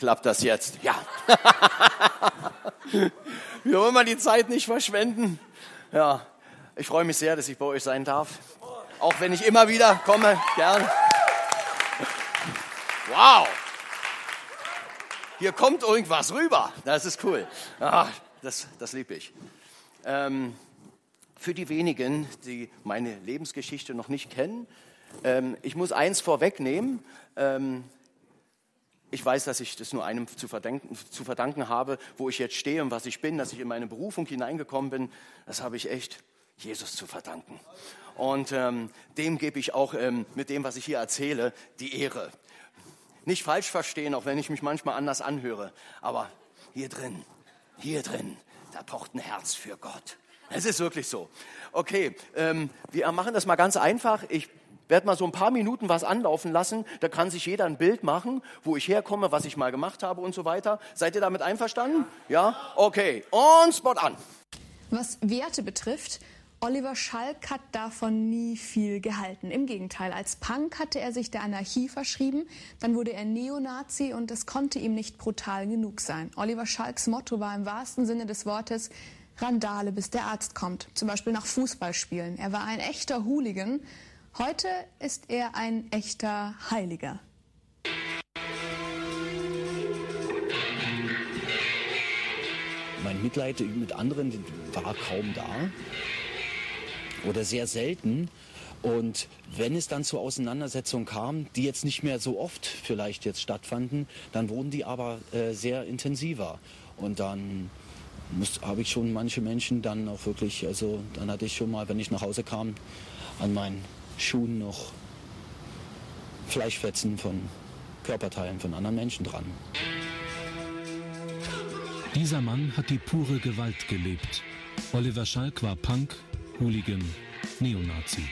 Klappt das jetzt? Ja. Wir wollen mal die Zeit nicht verschwenden. Ja, ich freue mich sehr, dass ich bei euch sein darf. Auch wenn ich immer wieder komme, gern. Wow. Hier kommt irgendwas rüber. Das ist cool. Ach, das, das liebe ich. Ähm, für die wenigen, die meine Lebensgeschichte noch nicht kennen, ähm, ich muss eins vorwegnehmen. Ähm, ich weiß, dass ich das nur einem zu verdanken, zu verdanken habe, wo ich jetzt stehe und was ich bin, dass ich in meine Berufung hineingekommen bin. Das habe ich echt Jesus zu verdanken. Und ähm, dem gebe ich auch ähm, mit dem, was ich hier erzähle, die Ehre. Nicht falsch verstehen, auch wenn ich mich manchmal anders anhöre. Aber hier drin, hier drin, da pocht ein Herz für Gott. Es ist wirklich so. Okay, ähm, wir machen das mal ganz einfach. Ich werde mal so ein paar Minuten was anlaufen lassen. Da kann sich jeder ein Bild machen, wo ich herkomme, was ich mal gemacht habe und so weiter. Seid ihr damit einverstanden? Ja? Okay. Und Spot an. Was Werte betrifft, Oliver Schalk hat davon nie viel gehalten. Im Gegenteil, als Punk hatte er sich der Anarchie verschrieben, dann wurde er Neonazi und es konnte ihm nicht brutal genug sein. Oliver Schalks Motto war im wahrsten Sinne des Wortes Randale, bis der Arzt kommt, zum Beispiel nach Fußballspielen. Er war ein echter Hooligan Heute ist er ein echter Heiliger. Mein Mitleid mit anderen war kaum da oder sehr selten. Und wenn es dann zur Auseinandersetzung kam, die jetzt nicht mehr so oft vielleicht jetzt stattfanden, dann wurden die aber äh, sehr intensiver. Und dann habe ich schon manche Menschen dann auch wirklich, also dann hatte ich schon mal, wenn ich nach Hause kam, an meinen Schuhen noch Fleischfetzen von Körperteilen von anderen Menschen dran. Dieser Mann hat die pure Gewalt gelebt. Oliver Schalk war Punk, Hooligan, Neonazi.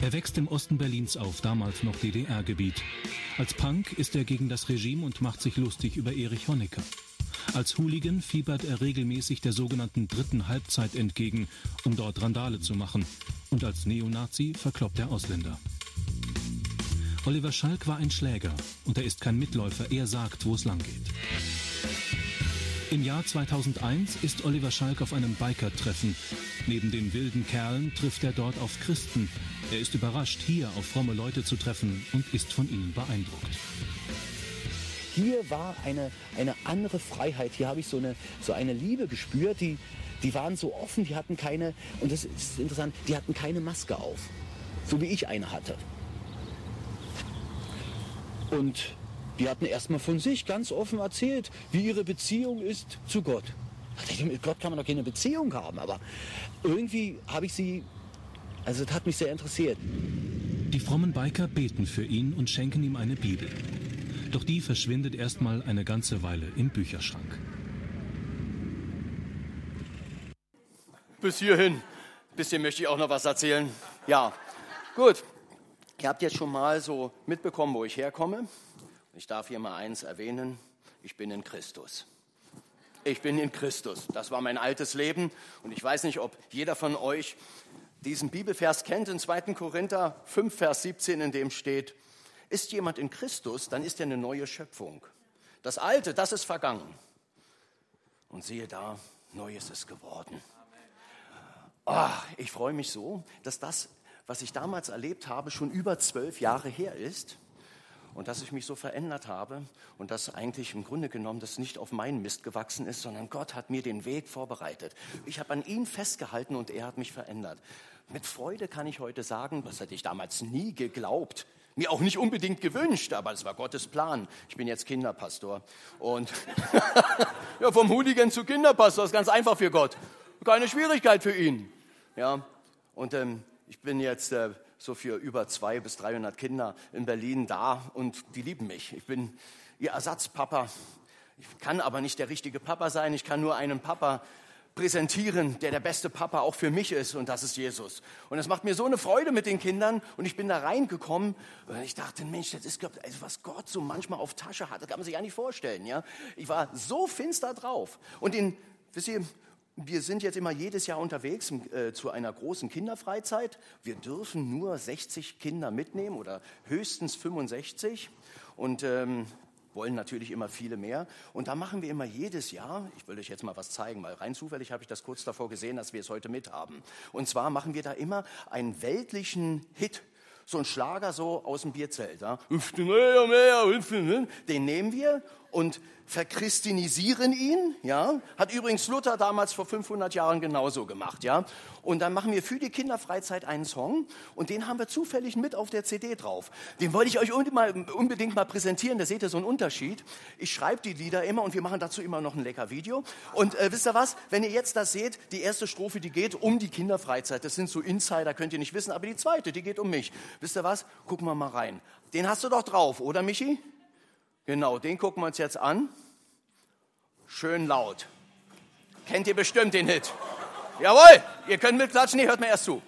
Er wächst im Osten Berlins auf, damals noch DDR-Gebiet. Als Punk ist er gegen das Regime und macht sich lustig über Erich Honecker. Als Hooligan fiebert er regelmäßig der sogenannten dritten Halbzeit entgegen, um dort Randale zu machen. Und als Neonazi verkloppt er Ausländer. Oliver Schalk war ein Schläger und er ist kein Mitläufer, er sagt, wo es lang geht. Im Jahr 2001 ist Oliver Schalk auf einem Biker-Treffen. Neben den wilden Kerlen trifft er dort auf Christen. Er ist überrascht, hier auf fromme Leute zu treffen und ist von ihnen beeindruckt hier war eine, eine andere Freiheit. Hier habe ich so eine, so eine Liebe gespürt, die, die waren so offen, die hatten keine, und das ist interessant, die hatten keine Maske auf. So wie ich eine hatte. Und die hatten erstmal von sich ganz offen erzählt, wie ihre Beziehung ist zu Gott. Mit Gott kann man doch keine Beziehung haben, aber irgendwie habe ich sie, also das hat mich sehr interessiert. Die frommen Biker beten für ihn und schenken ihm eine Bibel. Doch die verschwindet erstmal eine ganze Weile im Bücherschrank. Bis hierhin. Bisschen möchte ich auch noch was erzählen. Ja, gut. Ihr habt jetzt schon mal so mitbekommen, wo ich herkomme. Ich darf hier mal eins erwähnen. Ich bin in Christus. Ich bin in Christus. Das war mein altes Leben. Und ich weiß nicht, ob jeder von euch diesen Bibelvers kennt in 2. Korinther 5, Vers 17, in dem steht, ist jemand in Christus, dann ist er eine neue Schöpfung. Das Alte, das ist vergangen. Und siehe da, Neues ist geworden. Oh, ich freue mich so, dass das, was ich damals erlebt habe, schon über zwölf Jahre her ist und dass ich mich so verändert habe und dass eigentlich im Grunde genommen das nicht auf meinen Mist gewachsen ist, sondern Gott hat mir den Weg vorbereitet. Ich habe an ihn festgehalten und er hat mich verändert. Mit Freude kann ich heute sagen, das hätte ich damals nie geglaubt, mir auch nicht unbedingt gewünscht, aber es war Gottes Plan. Ich bin jetzt Kinderpastor. Und ja, vom Hooligan zu Kinderpastor ist ganz einfach für Gott. Keine Schwierigkeit für ihn. Ja, und ähm, ich bin jetzt äh, so für über 200 bis 300 Kinder in Berlin da und die lieben mich. Ich bin ihr Ersatzpapa. Ich kann aber nicht der richtige Papa sein. Ich kann nur einen Papa präsentieren, der der beste Papa auch für mich ist und das ist Jesus. Und es macht mir so eine Freude mit den Kindern und ich bin da reingekommen und ich dachte, Mensch, das ist also was Gott so manchmal auf Tasche hat, das kann man sich ja nicht vorstellen. Ja? Ich war so finster drauf und in, wisst ihr, wir sind jetzt immer jedes Jahr unterwegs äh, zu einer großen Kinderfreizeit. Wir dürfen nur 60 Kinder mitnehmen oder höchstens 65 und ähm, wollen natürlich immer viele mehr. Und da machen wir immer jedes Jahr, ich will euch jetzt mal was zeigen, weil rein zufällig habe ich das kurz davor gesehen, dass wir es heute mit haben. Und zwar machen wir da immer einen weltlichen Hit so ein Schlager so aus dem Bierzelt. Ja? Den nehmen wir und verchristinisieren ihn, ja, hat übrigens Luther damals vor 500 Jahren genauso gemacht, ja. Und dann machen wir für die Kinderfreizeit einen Song und den haben wir zufällig mit auf der CD drauf. Den wollte ich euch unbedingt mal präsentieren, da seht ihr so einen Unterschied. Ich schreibe die Lieder immer und wir machen dazu immer noch ein lecker Video. Und äh, wisst ihr was, wenn ihr jetzt das seht, die erste Strophe, die geht um die Kinderfreizeit, das sind so Insider, könnt ihr nicht wissen, aber die zweite, die geht um mich. Wisst ihr was, gucken wir mal rein. Den hast du doch drauf, oder Michi? Genau, den gucken wir uns jetzt an. Schön laut. Kennt ihr bestimmt den Hit. Jawohl, ihr könnt mitklatschen, ihr hört mir erst zu.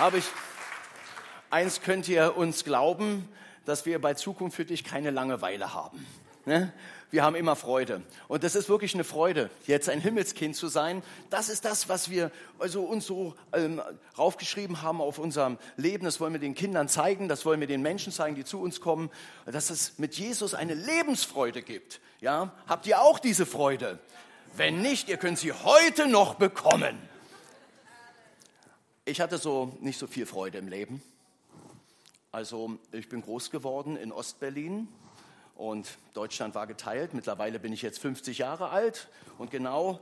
Habe ich, eins könnt ihr uns glauben, dass wir bei Zukunft für dich keine Langeweile haben. Ne? Wir haben immer Freude. Und das ist wirklich eine Freude, jetzt ein Himmelskind zu sein. Das ist das, was wir also uns so ähm, raufgeschrieben haben auf unserem Leben. Das wollen wir den Kindern zeigen, das wollen wir den Menschen zeigen, die zu uns kommen, dass es mit Jesus eine Lebensfreude gibt. Ja? Habt ihr auch diese Freude? Wenn nicht, ihr könnt sie heute noch bekommen. Ich hatte so nicht so viel Freude im Leben. Also ich bin groß geworden in Ostberlin und Deutschland war geteilt. Mittlerweile bin ich jetzt 50 Jahre alt und genau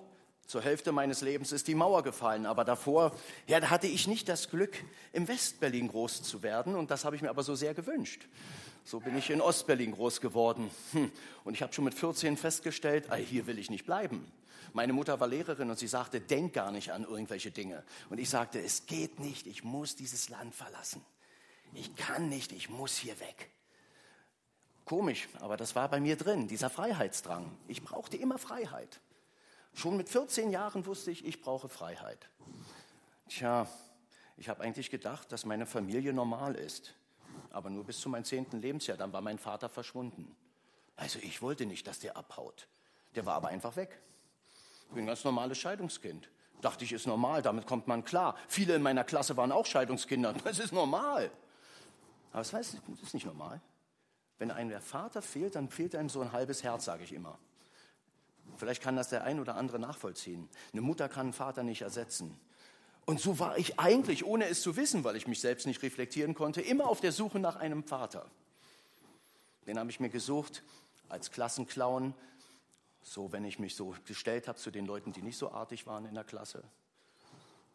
zur Hälfte meines Lebens ist die Mauer gefallen. Aber davor ja, da hatte ich nicht das Glück, im Westberlin groß zu werden und das habe ich mir aber so sehr gewünscht. So bin ich in Ostberlin groß geworden. Hm. Und ich habe schon mit 14 festgestellt, hier will ich nicht bleiben. Meine Mutter war Lehrerin und sie sagte, denk gar nicht an irgendwelche Dinge. Und ich sagte, es geht nicht, ich muss dieses Land verlassen. Ich kann nicht, ich muss hier weg. Komisch, aber das war bei mir drin, dieser Freiheitsdrang. Ich brauchte immer Freiheit. Schon mit 14 Jahren wusste ich, ich brauche Freiheit. Tja, ich habe eigentlich gedacht, dass meine Familie normal ist. Aber nur bis zu meinem zehnten Lebensjahr, dann war mein Vater verschwunden. Also ich wollte nicht, dass der abhaut. Der war aber einfach weg. Ich bin ein ganz normales Scheidungskind. Dachte ich, ist normal, damit kommt man klar. Viele in meiner Klasse waren auch Scheidungskinder. Das ist normal. Aber das, heißt, ist nicht normal. Wenn einem der Vater fehlt, dann fehlt einem so ein halbes Herz, sage ich immer. Vielleicht kann das der ein oder andere nachvollziehen. Eine Mutter kann einen Vater nicht ersetzen. Und so war ich eigentlich, ohne es zu wissen, weil ich mich selbst nicht reflektieren konnte, immer auf der Suche nach einem Vater. Den habe ich mir gesucht als Klassenclown, so wenn ich mich so gestellt habe zu den Leuten, die nicht so artig waren in der Klasse.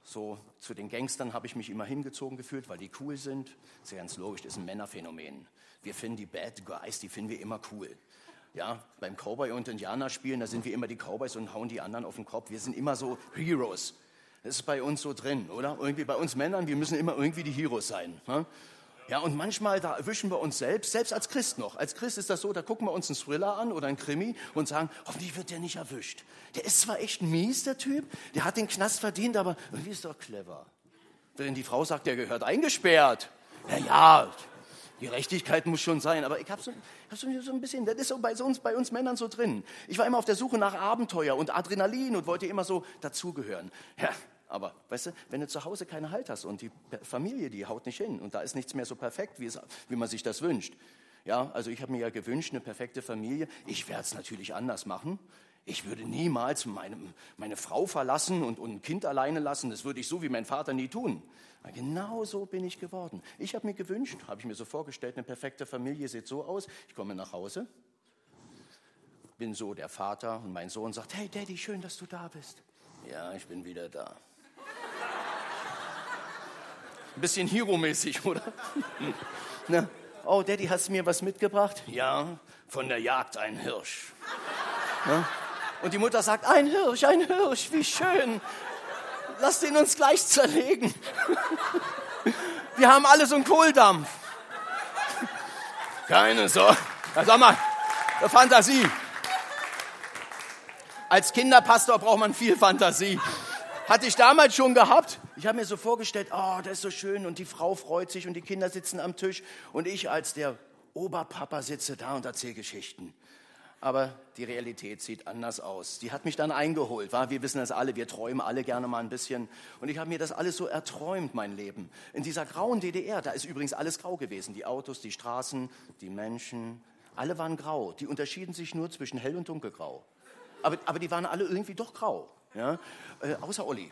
So zu den Gangstern habe ich mich immer hingezogen gefühlt, weil die cool sind. Das ist ja ganz logisch, das ist ein Männerphänomen. Wir finden die Bad Guys, die finden wir immer cool. Ja, beim Cowboy und Indianer spielen, da sind wir immer die Cowboys und hauen die anderen auf den Kopf. Wir sind immer so Heroes. Das ist bei uns so drin, oder? Irgendwie bei uns Männern, wir müssen immer irgendwie die Heroes sein. Ne? Ja, und manchmal, da erwischen wir uns selbst, selbst als Christ noch. Als Christ ist das so, da gucken wir uns einen Thriller an oder einen Krimi und sagen, hoffentlich wird der nicht erwischt. Der ist zwar echt mies, der Typ, der hat den Knast verdient, aber irgendwie ist doch clever. Wenn die Frau sagt, der gehört eingesperrt. Ja, ja, Gerechtigkeit muss schon sein, aber ich habe so, hab so, ein bisschen, das ist so bei uns, bei uns Männern so drin. Ich war immer auf der Suche nach Abenteuer und Adrenalin und wollte immer so dazugehören. Ja, aber weißt du, wenn du zu Hause keinen Halt hast und die Familie, die haut nicht hin und da ist nichts mehr so perfekt, wie, es, wie man sich das wünscht. Ja, also ich habe mir ja gewünscht, eine perfekte Familie. Ich werde es natürlich anders machen. Ich würde niemals meine, meine Frau verlassen und, und ein Kind alleine lassen. Das würde ich so wie mein Vater nie tun. Aber genau so bin ich geworden. Ich habe mir gewünscht, habe ich mir so vorgestellt, eine perfekte Familie sieht so aus. Ich komme nach Hause, bin so der Vater und mein Sohn sagt, hey Daddy, schön, dass du da bist. Ja, ich bin wieder da. Ein bisschen Hero-mäßig, oder? Na, oh, Daddy, hast du mir was mitgebracht? Ja, von der Jagd ein Hirsch. Na? Und die Mutter sagt, ein Hirsch, ein Hirsch, wie schön. Lass den uns gleich zerlegen. Wir haben alle so einen Kohldampf. Keine Sorge. sag mal, Fantasie. Als Kinderpastor braucht man viel Fantasie. Hatte ich damals schon gehabt. Ich habe mir so vorgestellt, oh, das ist so schön und die Frau freut sich und die Kinder sitzen am Tisch und ich als der Oberpapa sitze da und erzähle Geschichten. Aber die Realität sieht anders aus. Die hat mich dann eingeholt. War? Wir wissen das alle, wir träumen alle gerne mal ein bisschen. Und ich habe mir das alles so erträumt, mein Leben. In dieser grauen DDR, da ist übrigens alles grau gewesen. Die Autos, die Straßen, die Menschen, alle waren grau. Die unterschieden sich nur zwischen hell und dunkelgrau. Aber, aber die waren alle irgendwie doch grau. Ja? Äh, außer Olli.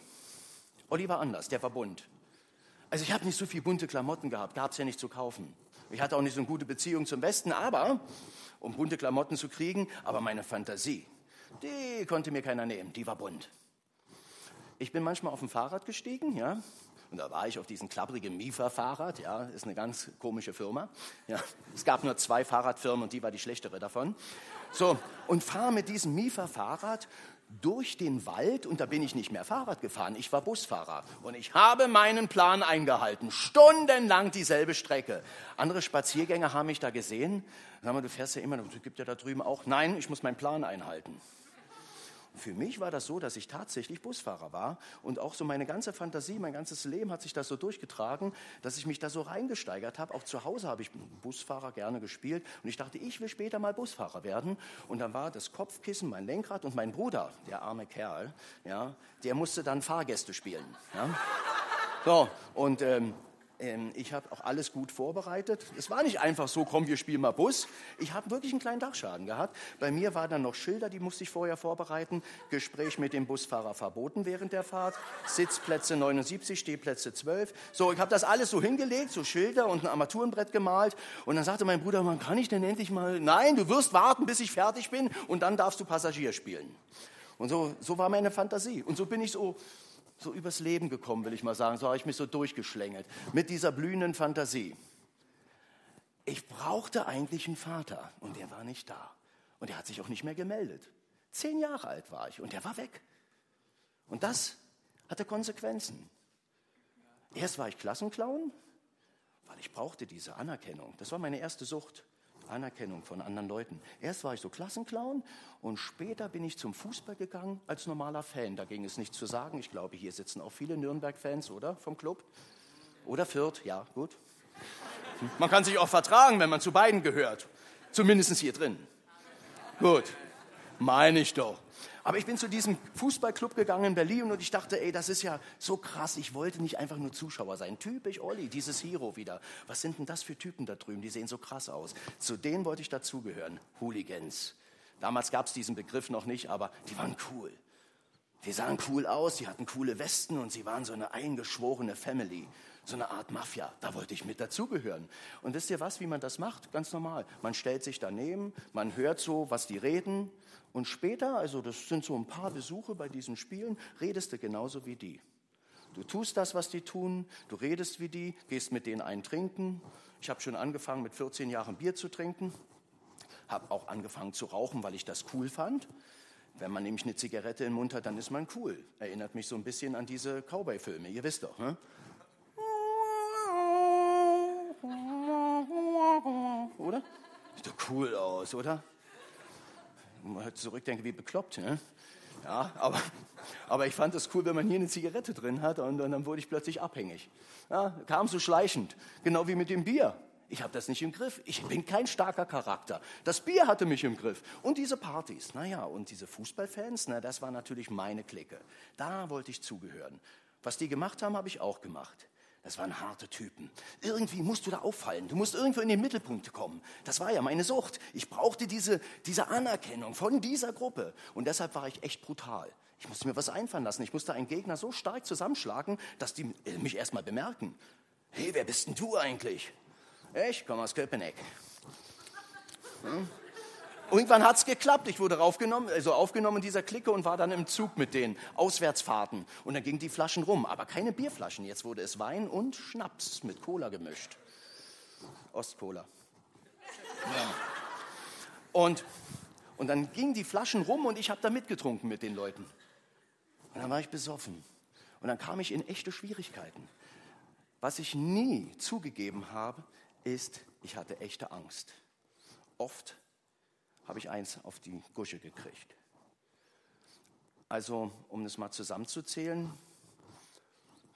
Olli war anders, der war bunt. Also ich habe nicht so viel bunte Klamotten gehabt, gab es ja nicht zu kaufen. Ich hatte auch nicht so eine gute Beziehung zum Westen, aber um bunte Klamotten zu kriegen, aber meine Fantasie, die konnte mir keiner nehmen, die war bunt. Ich bin manchmal auf dem Fahrrad gestiegen, ja, und da war ich auf diesem klapprigen Mifa-Fahrrad, ja, ist eine ganz komische Firma. Ja, es gab nur zwei Fahrradfirmen und die war die schlechtere davon. So, und fahre mit diesem Mifa-Fahrrad durch den Wald und da bin ich nicht mehr Fahrrad gefahren, ich war Busfahrer und ich habe meinen Plan eingehalten, stundenlang dieselbe Strecke. Andere Spaziergänger haben mich da gesehen, sag mal, du fährst ja immer, das gibt ja da drüben auch. Nein, ich muss meinen Plan einhalten. Für mich war das so, dass ich tatsächlich Busfahrer war und auch so meine ganze Fantasie, mein ganzes Leben hat sich das so durchgetragen, dass ich mich da so reingesteigert habe. Auch zu Hause habe ich Busfahrer gerne gespielt und ich dachte, ich will später mal Busfahrer werden. Und dann war das Kopfkissen, mein Lenkrad und mein Bruder, der arme Kerl, ja, der musste dann Fahrgäste spielen. Ja. So, und ähm, ähm, ich habe auch alles gut vorbereitet. Es war nicht einfach so, komm, wir spielen mal Bus. Ich habe wirklich einen kleinen Dachschaden gehabt. Bei mir waren dann noch Schilder, die musste ich vorher vorbereiten. Gespräch mit dem Busfahrer verboten während der Fahrt. Sitzplätze 79, Stehplätze 12. So, ich habe das alles so hingelegt, so Schilder und ein Armaturenbrett gemalt. Und dann sagte mein Bruder, man kann ich denn endlich mal, nein, du wirst warten, bis ich fertig bin und dann darfst du Passagier spielen. Und so, so war meine Fantasie. Und so bin ich so so übers Leben gekommen, will ich mal sagen. So habe ich mich so durchgeschlängelt mit dieser blühenden Fantasie. Ich brauchte eigentlich einen Vater und der war nicht da. Und er hat sich auch nicht mehr gemeldet. Zehn Jahre alt war ich und er war weg. Und das hatte Konsequenzen. Erst war ich Klassenclown, weil ich brauchte diese Anerkennung. Das war meine erste Sucht. Anerkennung von anderen Leuten. Erst war ich so Klassenclown und später bin ich zum Fußball gegangen als normaler Fan. Da ging es nicht zu sagen. Ich glaube, hier sitzen auch viele Nürnberg-Fans, oder? Vom Club? Oder Fürth, ja, gut. Man kann sich auch vertragen, wenn man zu beiden gehört. Zumindest hier drin. Gut, meine ich doch. Aber ich bin zu diesem Fußballclub gegangen in Berlin und ich dachte, ey, das ist ja so krass. Ich wollte nicht einfach nur Zuschauer sein. Typisch Olli, dieses Hero wieder. Was sind denn das für Typen da drüben? Die sehen so krass aus. Zu denen wollte ich dazugehören. Hooligans. Damals gab es diesen Begriff noch nicht, aber die waren cool. Die sahen cool aus, die hatten coole Westen und sie waren so eine eingeschworene Family so eine Art Mafia. Da wollte ich mit dazugehören. Und wisst ihr was, wie man das macht? Ganz normal. Man stellt sich daneben, man hört so, was die reden. Und später, also das sind so ein paar Besuche bei diesen Spielen, redest du genauso wie die. Du tust das, was die tun, du redest wie die, gehst mit denen ein trinken. Ich habe schon angefangen, mit 14 Jahren Bier zu trinken, habe auch angefangen zu rauchen, weil ich das cool fand. Wenn man nämlich eine Zigarette im Mund hat, dann ist man cool. Erinnert mich so ein bisschen an diese Cowboy-Filme, ihr wisst doch. Ne? Oder? Sieht doch cool aus, oder? Man hört zurückdenken, wie bekloppt, ne? Ja, aber, aber ich fand es cool, wenn man hier eine Zigarette drin hat und, und dann wurde ich plötzlich abhängig. Ja, kam so schleichend, genau wie mit dem Bier. Ich habe das nicht im Griff. Ich bin kein starker Charakter. Das Bier hatte mich im Griff. Und diese Partys, naja, und diese Fußballfans, na, das war natürlich meine Clique. Da wollte ich zugehören. Was die gemacht haben, habe ich auch gemacht. Das waren harte Typen. Irgendwie musst du da auffallen. Du musst irgendwo in den Mittelpunkt kommen. Das war ja meine Sucht. Ich brauchte diese, diese Anerkennung von dieser Gruppe. Und deshalb war ich echt brutal. Ich musste mir was einfallen lassen. Ich musste einen Gegner so stark zusammenschlagen, dass die mich erstmal bemerken. Hey, wer bist denn du eigentlich? Ich komme aus Köpenick. Hm? Irgendwann hat es geklappt. Ich wurde raufgenommen, also aufgenommen in dieser Clique und war dann im Zug mit den Auswärtsfahrten. Und dann gingen die Flaschen rum, aber keine Bierflaschen. Jetzt wurde es Wein und Schnaps mit Cola gemischt. Ostcola. Ja. Und, und dann gingen die Flaschen rum und ich habe da mitgetrunken mit den Leuten. Und dann war ich besoffen. Und dann kam ich in echte Schwierigkeiten. Was ich nie zugegeben habe, ist, ich hatte echte Angst. Oft habe ich eins auf die Gusche gekriegt. Also, um das mal zusammenzuzählen,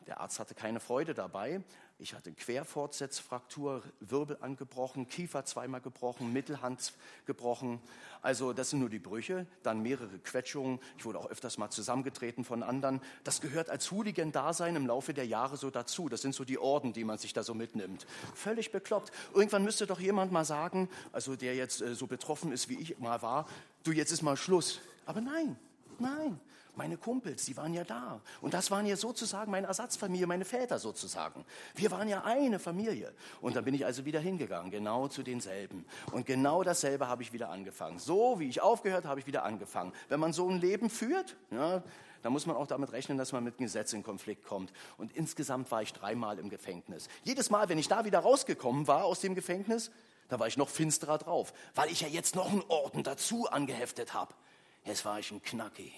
der Arzt hatte keine Freude dabei. Ich hatte Querfortsetzfraktur, Wirbel angebrochen, Kiefer zweimal gebrochen, Mittelhand gebrochen. Also das sind nur die Brüche. Dann mehrere Quetschungen. Ich wurde auch öfters mal zusammengetreten von anderen. Das gehört als Hooligan-Dasein im Laufe der Jahre so dazu. Das sind so die Orden, die man sich da so mitnimmt. Völlig bekloppt. Irgendwann müsste doch jemand mal sagen, also der jetzt äh, so betroffen ist, wie ich mal war, du, jetzt ist mal Schluss. Aber nein, nein. Meine Kumpels, die waren ja da. Und das waren ja sozusagen meine Ersatzfamilie, meine Väter sozusagen. Wir waren ja eine Familie. Und dann bin ich also wieder hingegangen, genau zu denselben. Und genau dasselbe habe ich wieder angefangen. So wie ich aufgehört, habe ich wieder angefangen. Wenn man so ein Leben führt, ja, dann muss man auch damit rechnen, dass man mit Gesetz in Konflikt kommt. Und insgesamt war ich dreimal im Gefängnis. Jedes Mal, wenn ich da wieder rausgekommen war aus dem Gefängnis, da war ich noch finsterer drauf, weil ich ja jetzt noch einen Orden dazu angeheftet habe. Jetzt war ich ein Knacki.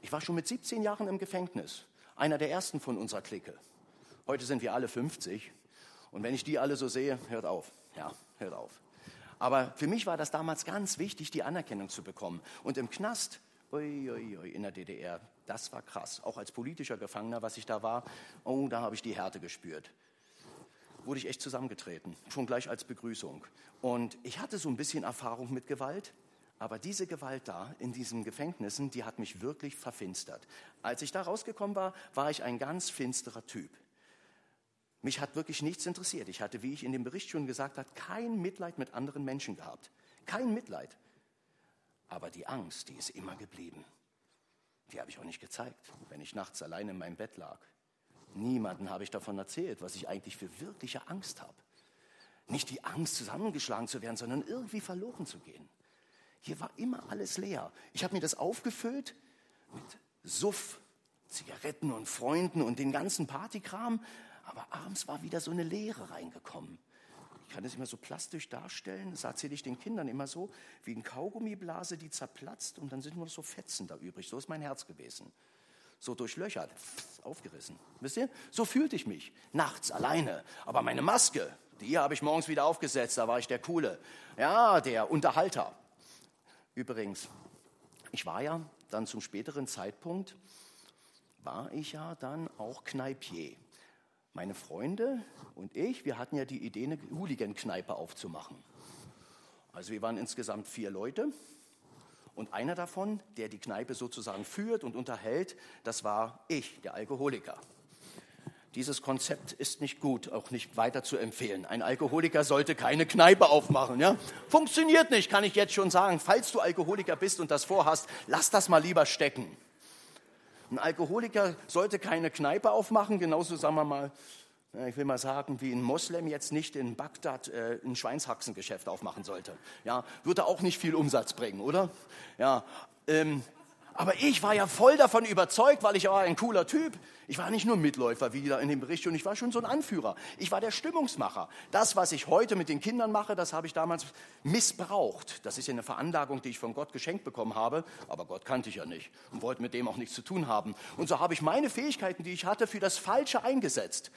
Ich war schon mit 17 Jahren im Gefängnis, einer der ersten von unserer Clique. Heute sind wir alle 50 und wenn ich die alle so sehe, hört auf, ja, hört auf. Aber für mich war das damals ganz wichtig, die Anerkennung zu bekommen. Und im Knast, ui, ui, ui, in der DDR, das war krass. Auch als politischer Gefangener, was ich da war, oh, da habe ich die Härte gespürt. Wurde ich echt zusammengetreten, schon gleich als Begrüßung. Und ich hatte so ein bisschen Erfahrung mit Gewalt. Aber diese Gewalt da in diesen Gefängnissen, die hat mich wirklich verfinstert. Als ich da rausgekommen war, war ich ein ganz finsterer Typ. Mich hat wirklich nichts interessiert. Ich hatte, wie ich in dem Bericht schon gesagt habe, kein Mitleid mit anderen Menschen gehabt. Kein Mitleid. Aber die Angst, die ist immer geblieben. Die habe ich auch nicht gezeigt, wenn ich nachts allein in meinem Bett lag. Niemanden habe ich davon erzählt, was ich eigentlich für wirkliche Angst habe. Nicht die Angst, zusammengeschlagen zu werden, sondern irgendwie verloren zu gehen. Hier war immer alles leer. Ich habe mir das aufgefüllt mit Suff, Zigaretten und Freunden und den ganzen Partykram. Aber abends war wieder so eine Leere reingekommen. Ich kann das immer so plastisch darstellen, das erzähle ich den Kindern immer so, wie eine Kaugummiblase, die zerplatzt und dann sind nur so Fetzen da übrig. So ist mein Herz gewesen. So durchlöchert, aufgerissen. Wisst ihr? So fühlte ich mich. Nachts alleine. Aber meine Maske, die habe ich morgens wieder aufgesetzt, da war ich der Coole. Ja, der Unterhalter. Übrigens, ich war ja dann zum späteren Zeitpunkt, war ich ja dann auch Kneipier. Meine Freunde und ich, wir hatten ja die Idee, eine Hooligan-Kneipe aufzumachen. Also wir waren insgesamt vier Leute und einer davon, der die Kneipe sozusagen führt und unterhält, das war ich, der Alkoholiker. Dieses Konzept ist nicht gut, auch nicht weiter zu empfehlen. Ein Alkoholiker sollte keine Kneipe aufmachen. Ja? Funktioniert nicht, kann ich jetzt schon sagen. Falls du Alkoholiker bist und das vorhast, lass das mal lieber stecken. Ein Alkoholiker sollte keine Kneipe aufmachen, genauso sagen wir mal, ich will mal sagen, wie ein Moslem jetzt nicht in Bagdad äh, ein Schweinshaxengeschäft aufmachen sollte. Ja, würde auch nicht viel Umsatz bringen, oder? Ja, ähm, aber ich war ja voll davon überzeugt, weil ich war ein cooler Typ. Ich war nicht nur Mitläufer, wie da in dem Bericht, und ich war schon so ein Anführer. Ich war der Stimmungsmacher. Das, was ich heute mit den Kindern mache, das habe ich damals missbraucht. Das ist ja eine Veranlagung, die ich von Gott geschenkt bekommen habe. Aber Gott kannte ich ja nicht und wollte mit dem auch nichts zu tun haben. Und so habe ich meine Fähigkeiten, die ich hatte, für das Falsche eingesetzt.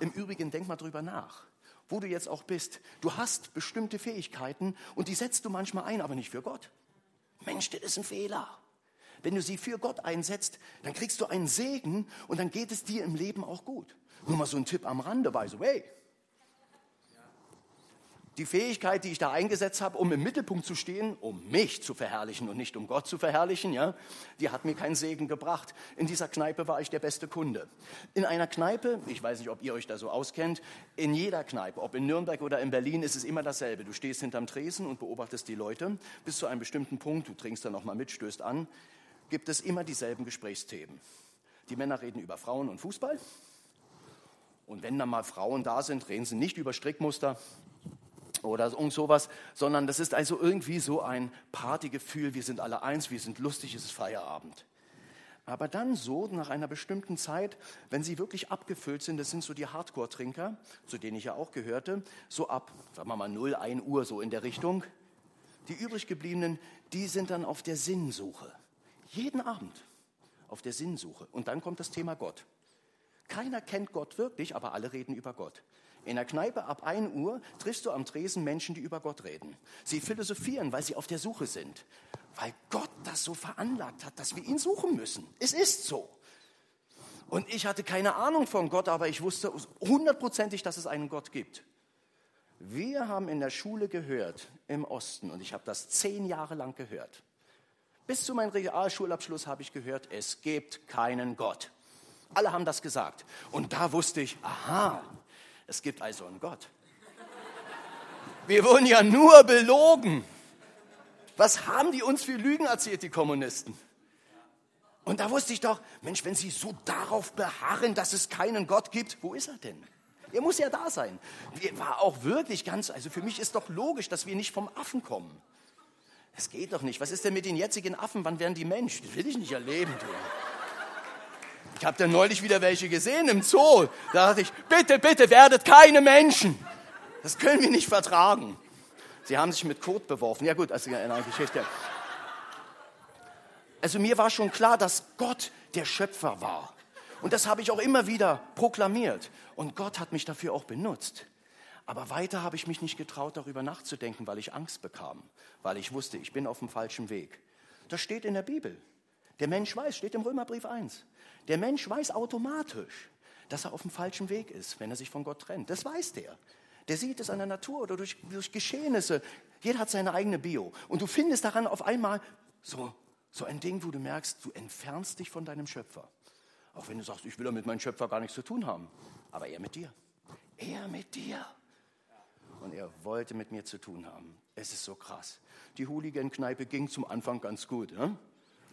Im Übrigen, denk mal drüber nach wo du jetzt auch bist. Du hast bestimmte Fähigkeiten und die setzt du manchmal ein, aber nicht für Gott. Mensch, das ist ein Fehler. Wenn du sie für Gott einsetzt, dann kriegst du einen Segen und dann geht es dir im Leben auch gut. Nur mal so ein Tipp am Rande, by the way. Die Fähigkeit, die ich da eingesetzt habe, um im Mittelpunkt zu stehen, um mich zu verherrlichen und nicht um Gott zu verherrlichen, ja, die hat mir keinen Segen gebracht. In dieser Kneipe war ich der beste Kunde. In einer Kneipe, ich weiß nicht, ob ihr euch da so auskennt, in jeder Kneipe, ob in Nürnberg oder in Berlin, ist es immer dasselbe. Du stehst hinterm Tresen und beobachtest die Leute bis zu einem bestimmten Punkt, du trinkst dann nochmal mit, stößt an gibt es immer dieselben Gesprächsthemen. Die Männer reden über Frauen und Fußball. Und wenn dann mal Frauen da sind, reden sie nicht über Strickmuster oder irgend sowas, sondern das ist also irgendwie so ein Partygefühl. Wir sind alle eins, wir sind lustig, es ist Feierabend. Aber dann so, nach einer bestimmten Zeit, wenn sie wirklich abgefüllt sind, das sind so die Hardcore-Trinker, zu denen ich ja auch gehörte, so ab, sagen wir mal 0, 1 Uhr so in der Richtung. Die übrig gebliebenen, die sind dann auf der Sinnsuche. Jeden Abend auf der Sinnsuche. Und dann kommt das Thema Gott. Keiner kennt Gott wirklich, aber alle reden über Gott. In der Kneipe ab 1 Uhr triffst du am Tresen Menschen, die über Gott reden. Sie philosophieren, weil sie auf der Suche sind. Weil Gott das so veranlagt hat, dass wir ihn suchen müssen. Es ist so. Und ich hatte keine Ahnung von Gott, aber ich wusste hundertprozentig, dass es einen Gott gibt. Wir haben in der Schule gehört, im Osten, und ich habe das zehn Jahre lang gehört, bis zu meinem Realschulabschluss habe ich gehört, es gibt keinen Gott. Alle haben das gesagt. Und da wusste ich, aha, es gibt also einen Gott. Wir wurden ja nur belogen. Was haben die uns für Lügen erzählt, die Kommunisten? Und da wusste ich doch, Mensch, wenn sie so darauf beharren, dass es keinen Gott gibt, wo ist er denn? Er muss ja da sein. War auch wirklich ganz, also für mich ist doch logisch, dass wir nicht vom Affen kommen. Das geht doch nicht. Was ist denn mit den jetzigen Affen? Wann werden die Mensch? Das will ich nicht erleben. Du. Ich habe da neulich wieder welche gesehen im Zoo. Da dachte ich, bitte, bitte werdet keine Menschen. Das können wir nicht vertragen. Sie haben sich mit Kot beworfen. Ja gut, also in einer Geschichte. Also mir war schon klar, dass Gott der Schöpfer war. Und das habe ich auch immer wieder proklamiert. Und Gott hat mich dafür auch benutzt. Aber weiter habe ich mich nicht getraut, darüber nachzudenken, weil ich Angst bekam, weil ich wusste, ich bin auf dem falschen Weg. Das steht in der Bibel. Der Mensch weiß, steht im Römerbrief 1. Der Mensch weiß automatisch, dass er auf dem falschen Weg ist, wenn er sich von Gott trennt. Das weiß der. Der sieht es an der Natur oder durch, durch Geschehnisse. Jeder hat seine eigene Bio. Und du findest daran auf einmal so, so ein Ding, wo du merkst, du entfernst dich von deinem Schöpfer. Auch wenn du sagst, ich will ja mit meinem Schöpfer gar nichts zu tun haben. Aber er mit dir. Er mit dir. Und er wollte mit mir zu tun haben. Es ist so krass. Die Hooligan-Kneipe ging zum Anfang ganz gut. Ne?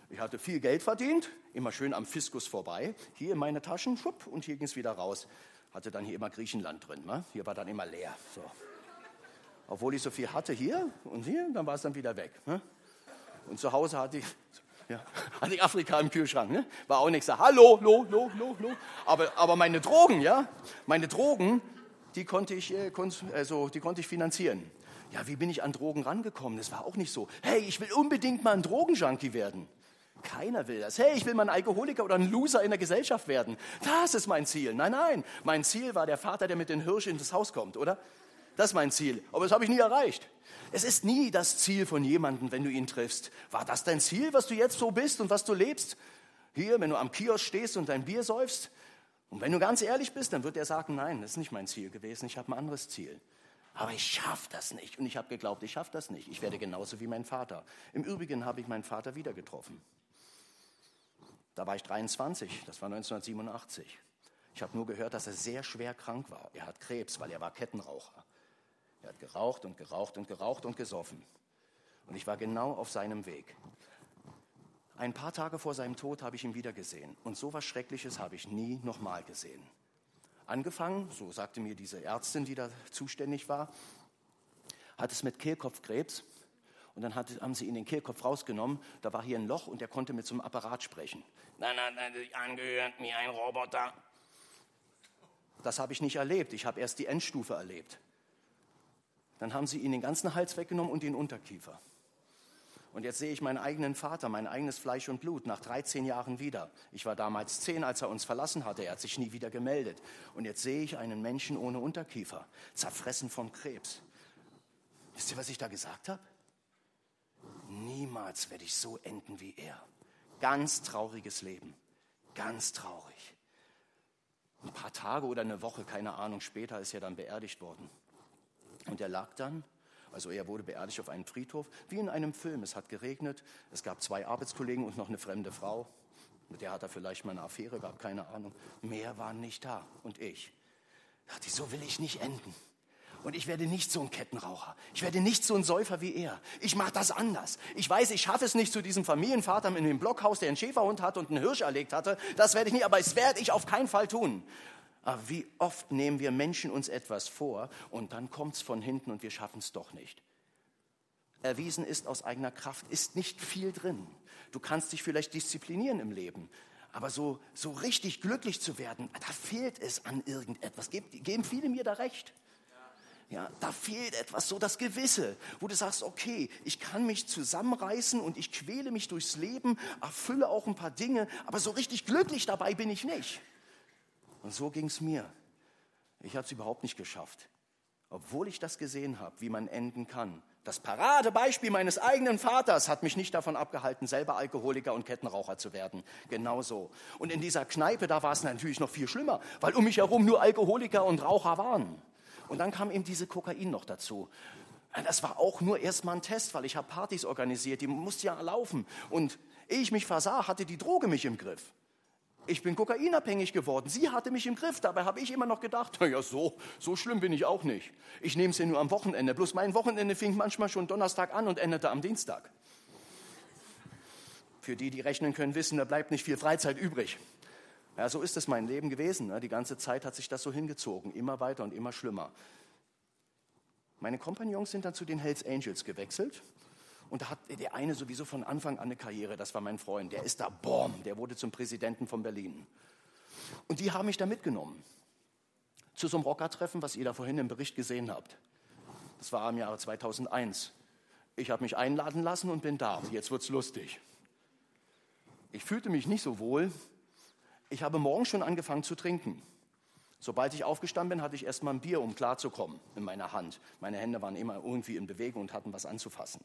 Ich hatte viel Geld verdient, immer schön am Fiskus vorbei. Hier in meine Taschen, schupp, und hier ging es wieder raus. Hatte dann hier immer Griechenland drin. Ne? Hier war dann immer leer. So. Obwohl ich so viel hatte hier und hier, dann war es dann wieder weg. Ne? Und zu Hause hatte ich, ja, hatte ich Afrika im Kühlschrank. Ne? War auch nichts. Hallo, lo, lo, lo, lo. Aber, aber meine Drogen, ja, meine Drogen, die konnte ich, äh, also, die konnte ich finanzieren. Ja, wie bin ich an Drogen rangekommen? Das war auch nicht so. Hey, ich will unbedingt mal ein Drogenjunkie werden. Keiner will das. Hey, ich will mal ein Alkoholiker oder ein Loser in der Gesellschaft werden. Das ist mein Ziel. Nein, nein. Mein Ziel war der Vater, der mit den Hirsch ins Haus kommt, oder? Das ist mein Ziel. Aber das habe ich nie erreicht. Es ist nie das Ziel von jemandem, wenn du ihn triffst. War das dein Ziel, was du jetzt so bist und was du lebst? Hier, wenn du am Kiosk stehst und dein Bier säufst? Und wenn du ganz ehrlich bist, dann wird er sagen, nein, das ist nicht mein Ziel gewesen. Ich habe ein anderes Ziel. Aber ich schaffe das nicht. Und ich habe geglaubt, ich schaffe das nicht. Ich werde genauso wie mein Vater. Im Übrigen habe ich meinen Vater wieder getroffen. Da war ich 23, das war 1987. Ich habe nur gehört, dass er sehr schwer krank war. Er hat Krebs, weil er war Kettenraucher. Er hat geraucht und geraucht und geraucht und gesoffen. Und ich war genau auf seinem Weg. Ein paar Tage vor seinem Tod habe ich ihn wieder gesehen. Und so was Schreckliches habe ich nie nochmal gesehen. Angefangen, so sagte mir diese Ärztin, die da zuständig war, hat es mit Kehlkopfkrebs und dann hat, haben sie ihn den Kehlkopf rausgenommen. Da war hier ein Loch und er konnte mit so einem Apparat sprechen. Hat er sich angehört wie ein Roboter. Das habe ich nicht erlebt. Ich habe erst die Endstufe erlebt. Dann haben sie ihn den ganzen Hals weggenommen und den Unterkiefer. Und jetzt sehe ich meinen eigenen Vater, mein eigenes Fleisch und Blut, nach 13 Jahren wieder. Ich war damals zehn, als er uns verlassen hatte. Er hat sich nie wieder gemeldet. Und jetzt sehe ich einen Menschen ohne Unterkiefer, zerfressen vom Krebs. Wisst ihr, was ich da gesagt habe? Niemals werde ich so enden wie er. Ganz trauriges Leben. Ganz traurig. Ein paar Tage oder eine Woche, keine Ahnung, später ist er dann beerdigt worden. Und er lag dann, also er wurde beerdigt auf einem Friedhof, wie in einem Film. Es hat geregnet, es gab zwei Arbeitskollegen und noch eine fremde Frau. Mit der hat er vielleicht mal eine Affäre gehabt, keine Ahnung. Mehr waren nicht da. Und ich dachte, so will ich nicht enden. Und ich werde nicht so ein Kettenraucher. Ich werde nicht so ein Säufer wie er. Ich mache das anders. Ich weiß, ich schaffe es nicht zu diesem Familienvater in dem Blockhaus, der einen Schäferhund hatte und einen Hirsch erlegt hatte. Das werde ich nicht, aber es werde ich auf keinen Fall tun. Aber wie oft nehmen wir Menschen uns etwas vor und dann kommt es von hinten und wir schaffen es doch nicht. Erwiesen ist aus eigener Kraft, ist nicht viel drin. Du kannst dich vielleicht disziplinieren im Leben, aber so, so richtig glücklich zu werden, da fehlt es an irgendetwas. Geben viele mir da recht. Ja, da fehlt etwas, so das Gewisse, wo du sagst, okay, ich kann mich zusammenreißen und ich quäle mich durchs Leben, erfülle auch ein paar Dinge, aber so richtig glücklich dabei bin ich nicht. Und so ging es mir. Ich habe es überhaupt nicht geschafft, obwohl ich das gesehen habe, wie man enden kann. Das Paradebeispiel meines eigenen Vaters hat mich nicht davon abgehalten, selber Alkoholiker und Kettenraucher zu werden. Genauso. Und in dieser Kneipe, da war es natürlich noch viel schlimmer, weil um mich herum nur Alkoholiker und Raucher waren. Und dann kam eben diese Kokain noch dazu. Das war auch nur erstmal ein Test, weil ich habe Partys organisiert, die mussten ja laufen. Und ehe ich mich versah, hatte die Droge mich im Griff. Ich bin kokainabhängig geworden. Sie hatte mich im Griff. Dabei habe ich immer noch gedacht, naja, so, so schlimm bin ich auch nicht. Ich nehme es ja nur am Wochenende. Bloß mein Wochenende fing manchmal schon Donnerstag an und endete am Dienstag. Für die, die rechnen können, wissen, da bleibt nicht viel Freizeit übrig. Ja, so ist es mein Leben gewesen. Ne? Die ganze Zeit hat sich das so hingezogen, immer weiter und immer schlimmer. Meine Kompagnons sind dann zu den Hells Angels gewechselt. Und da hat der eine sowieso von Anfang an eine Karriere, das war mein Freund. Der ist da, boom, der wurde zum Präsidenten von Berlin. Und die haben mich da mitgenommen. Zu so einem Rockertreffen, was ihr da vorhin im Bericht gesehen habt. Das war im Jahre 2001. Ich habe mich einladen lassen und bin da. Jetzt wird's lustig. Ich fühlte mich nicht so wohl, ich habe morgen schon angefangen zu trinken. Sobald ich aufgestanden bin, hatte ich erst mal ein Bier, um klarzukommen, in meiner Hand. Meine Hände waren immer irgendwie in Bewegung und hatten was anzufassen.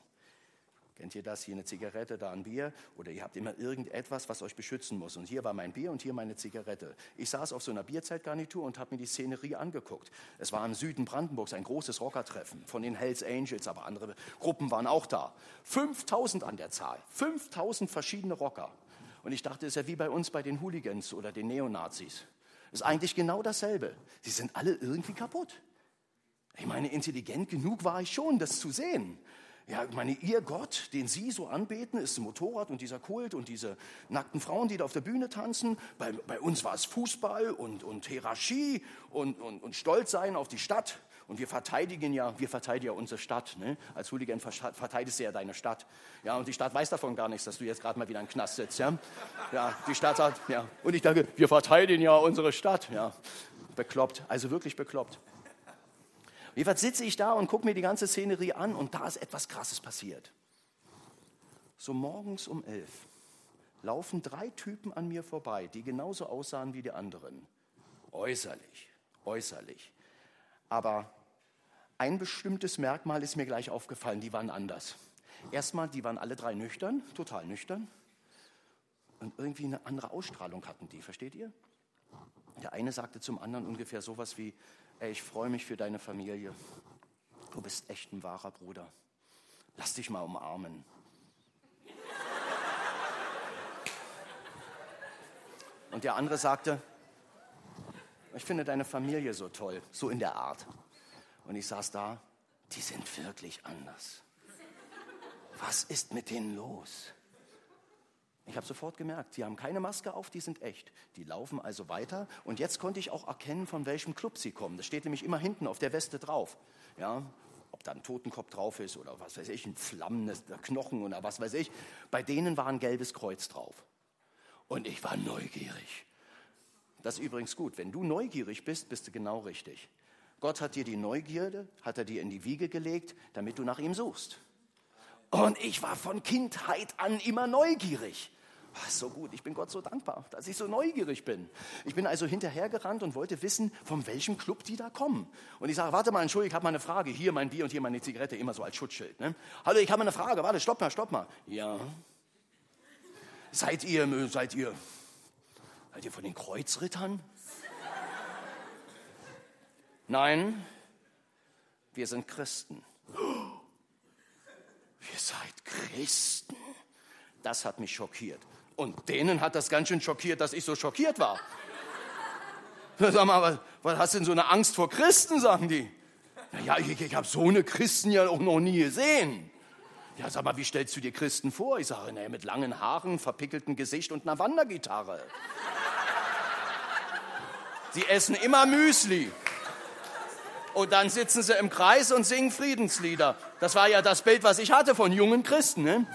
Kennt ihr das? Hier eine Zigarette, da ein Bier. Oder ihr habt immer irgendetwas, was euch beschützen muss. Und hier war mein Bier und hier meine Zigarette. Ich saß auf so einer Bierzeltgarnitur und habe mir die Szenerie angeguckt. Es war im Süden Brandenburgs ein großes Rockertreffen von den Hells Angels, aber andere Gruppen waren auch da. 5000 an der Zahl. 5000 verschiedene Rocker. Und ich dachte, es ist ja wie bei uns bei den Hooligans oder den Neonazis. Ist eigentlich genau dasselbe. Sie sind alle irgendwie kaputt. Ich meine, intelligent genug war ich schon, das zu sehen. Ja, meine, ihr Gott, den Sie so anbeten, ist ein Motorrad und dieser Kult und diese nackten Frauen, die da auf der Bühne tanzen. Bei, bei uns war es Fußball und, und Hierarchie und, und, und Stolz sein auf die Stadt. Und wir verteidigen ja, wir verteidigen ja unsere Stadt. Ne? Als Hooligan verteidigst du ja deine Stadt. Ja, und die Stadt weiß davon gar nichts, dass du jetzt gerade mal wieder im Knast sitzt. Ja? ja, die Stadt sagt, ja. Und ich denke, wir verteidigen ja unsere Stadt. Ja, bekloppt, also wirklich bekloppt. Jedenfalls sitze ich da und gucke mir die ganze Szenerie an und da ist etwas Krasses passiert. So morgens um elf laufen drei Typen an mir vorbei, die genauso aussahen wie die anderen. Äußerlich, äußerlich. Aber ein bestimmtes Merkmal ist mir gleich aufgefallen, die waren anders. Erstmal, die waren alle drei nüchtern, total nüchtern. Und irgendwie eine andere Ausstrahlung hatten die, versteht ihr? Der eine sagte zum anderen ungefähr sowas wie, ey, ich freue mich für deine Familie. Du bist echt ein wahrer Bruder. Lass dich mal umarmen. Und der andere sagte, ich finde deine Familie so toll, so in der Art. Und ich saß da, die sind wirklich anders. Was ist mit denen los? Ich habe sofort gemerkt, sie haben keine Maske auf, die sind echt. Die laufen also weiter. Und jetzt konnte ich auch erkennen, von welchem Club sie kommen. Das steht nämlich immer hinten auf der Weste drauf. Ja, ob da ein Totenkopf drauf ist oder was weiß ich, ein flammendes Knochen oder was weiß ich. Bei denen war ein gelbes Kreuz drauf. Und ich war neugierig. Das ist übrigens gut. Wenn du neugierig bist, bist du genau richtig. Gott hat dir die Neugierde, hat er dir in die Wiege gelegt, damit du nach ihm suchst. Und ich war von Kindheit an immer neugierig. Oh, so gut, ich bin Gott so dankbar, dass ich so neugierig bin. Ich bin also hinterhergerannt und wollte wissen, von welchem Club die da kommen. Und ich sage, warte mal, Entschuldigung, ich habe mal eine Frage. Hier mein Bier und hier meine Zigarette, immer so als Schutzschild. Ne? Hallo, ich habe eine Frage. Warte, stopp mal, stopp mal. Ja. Seid ihr, seid ihr, seid ihr von den Kreuzrittern? Nein, wir sind Christen. Ihr seid Christen? Das hat mich schockiert. Und denen hat das ganz schön schockiert, dass ich so schockiert war. Sag mal, was, was hast du denn so eine Angst vor Christen, sagen die. Naja, ich, ich habe so eine Christen ja auch noch nie gesehen. Ja, sag mal, wie stellst du dir Christen vor? Ich sage, naja, mit langen Haaren, verpickeltem Gesicht und einer Wandergitarre. Sie essen immer Müsli. Und dann sitzen sie im Kreis und singen Friedenslieder. Das war ja das Bild, was ich hatte von jungen Christen. Ne?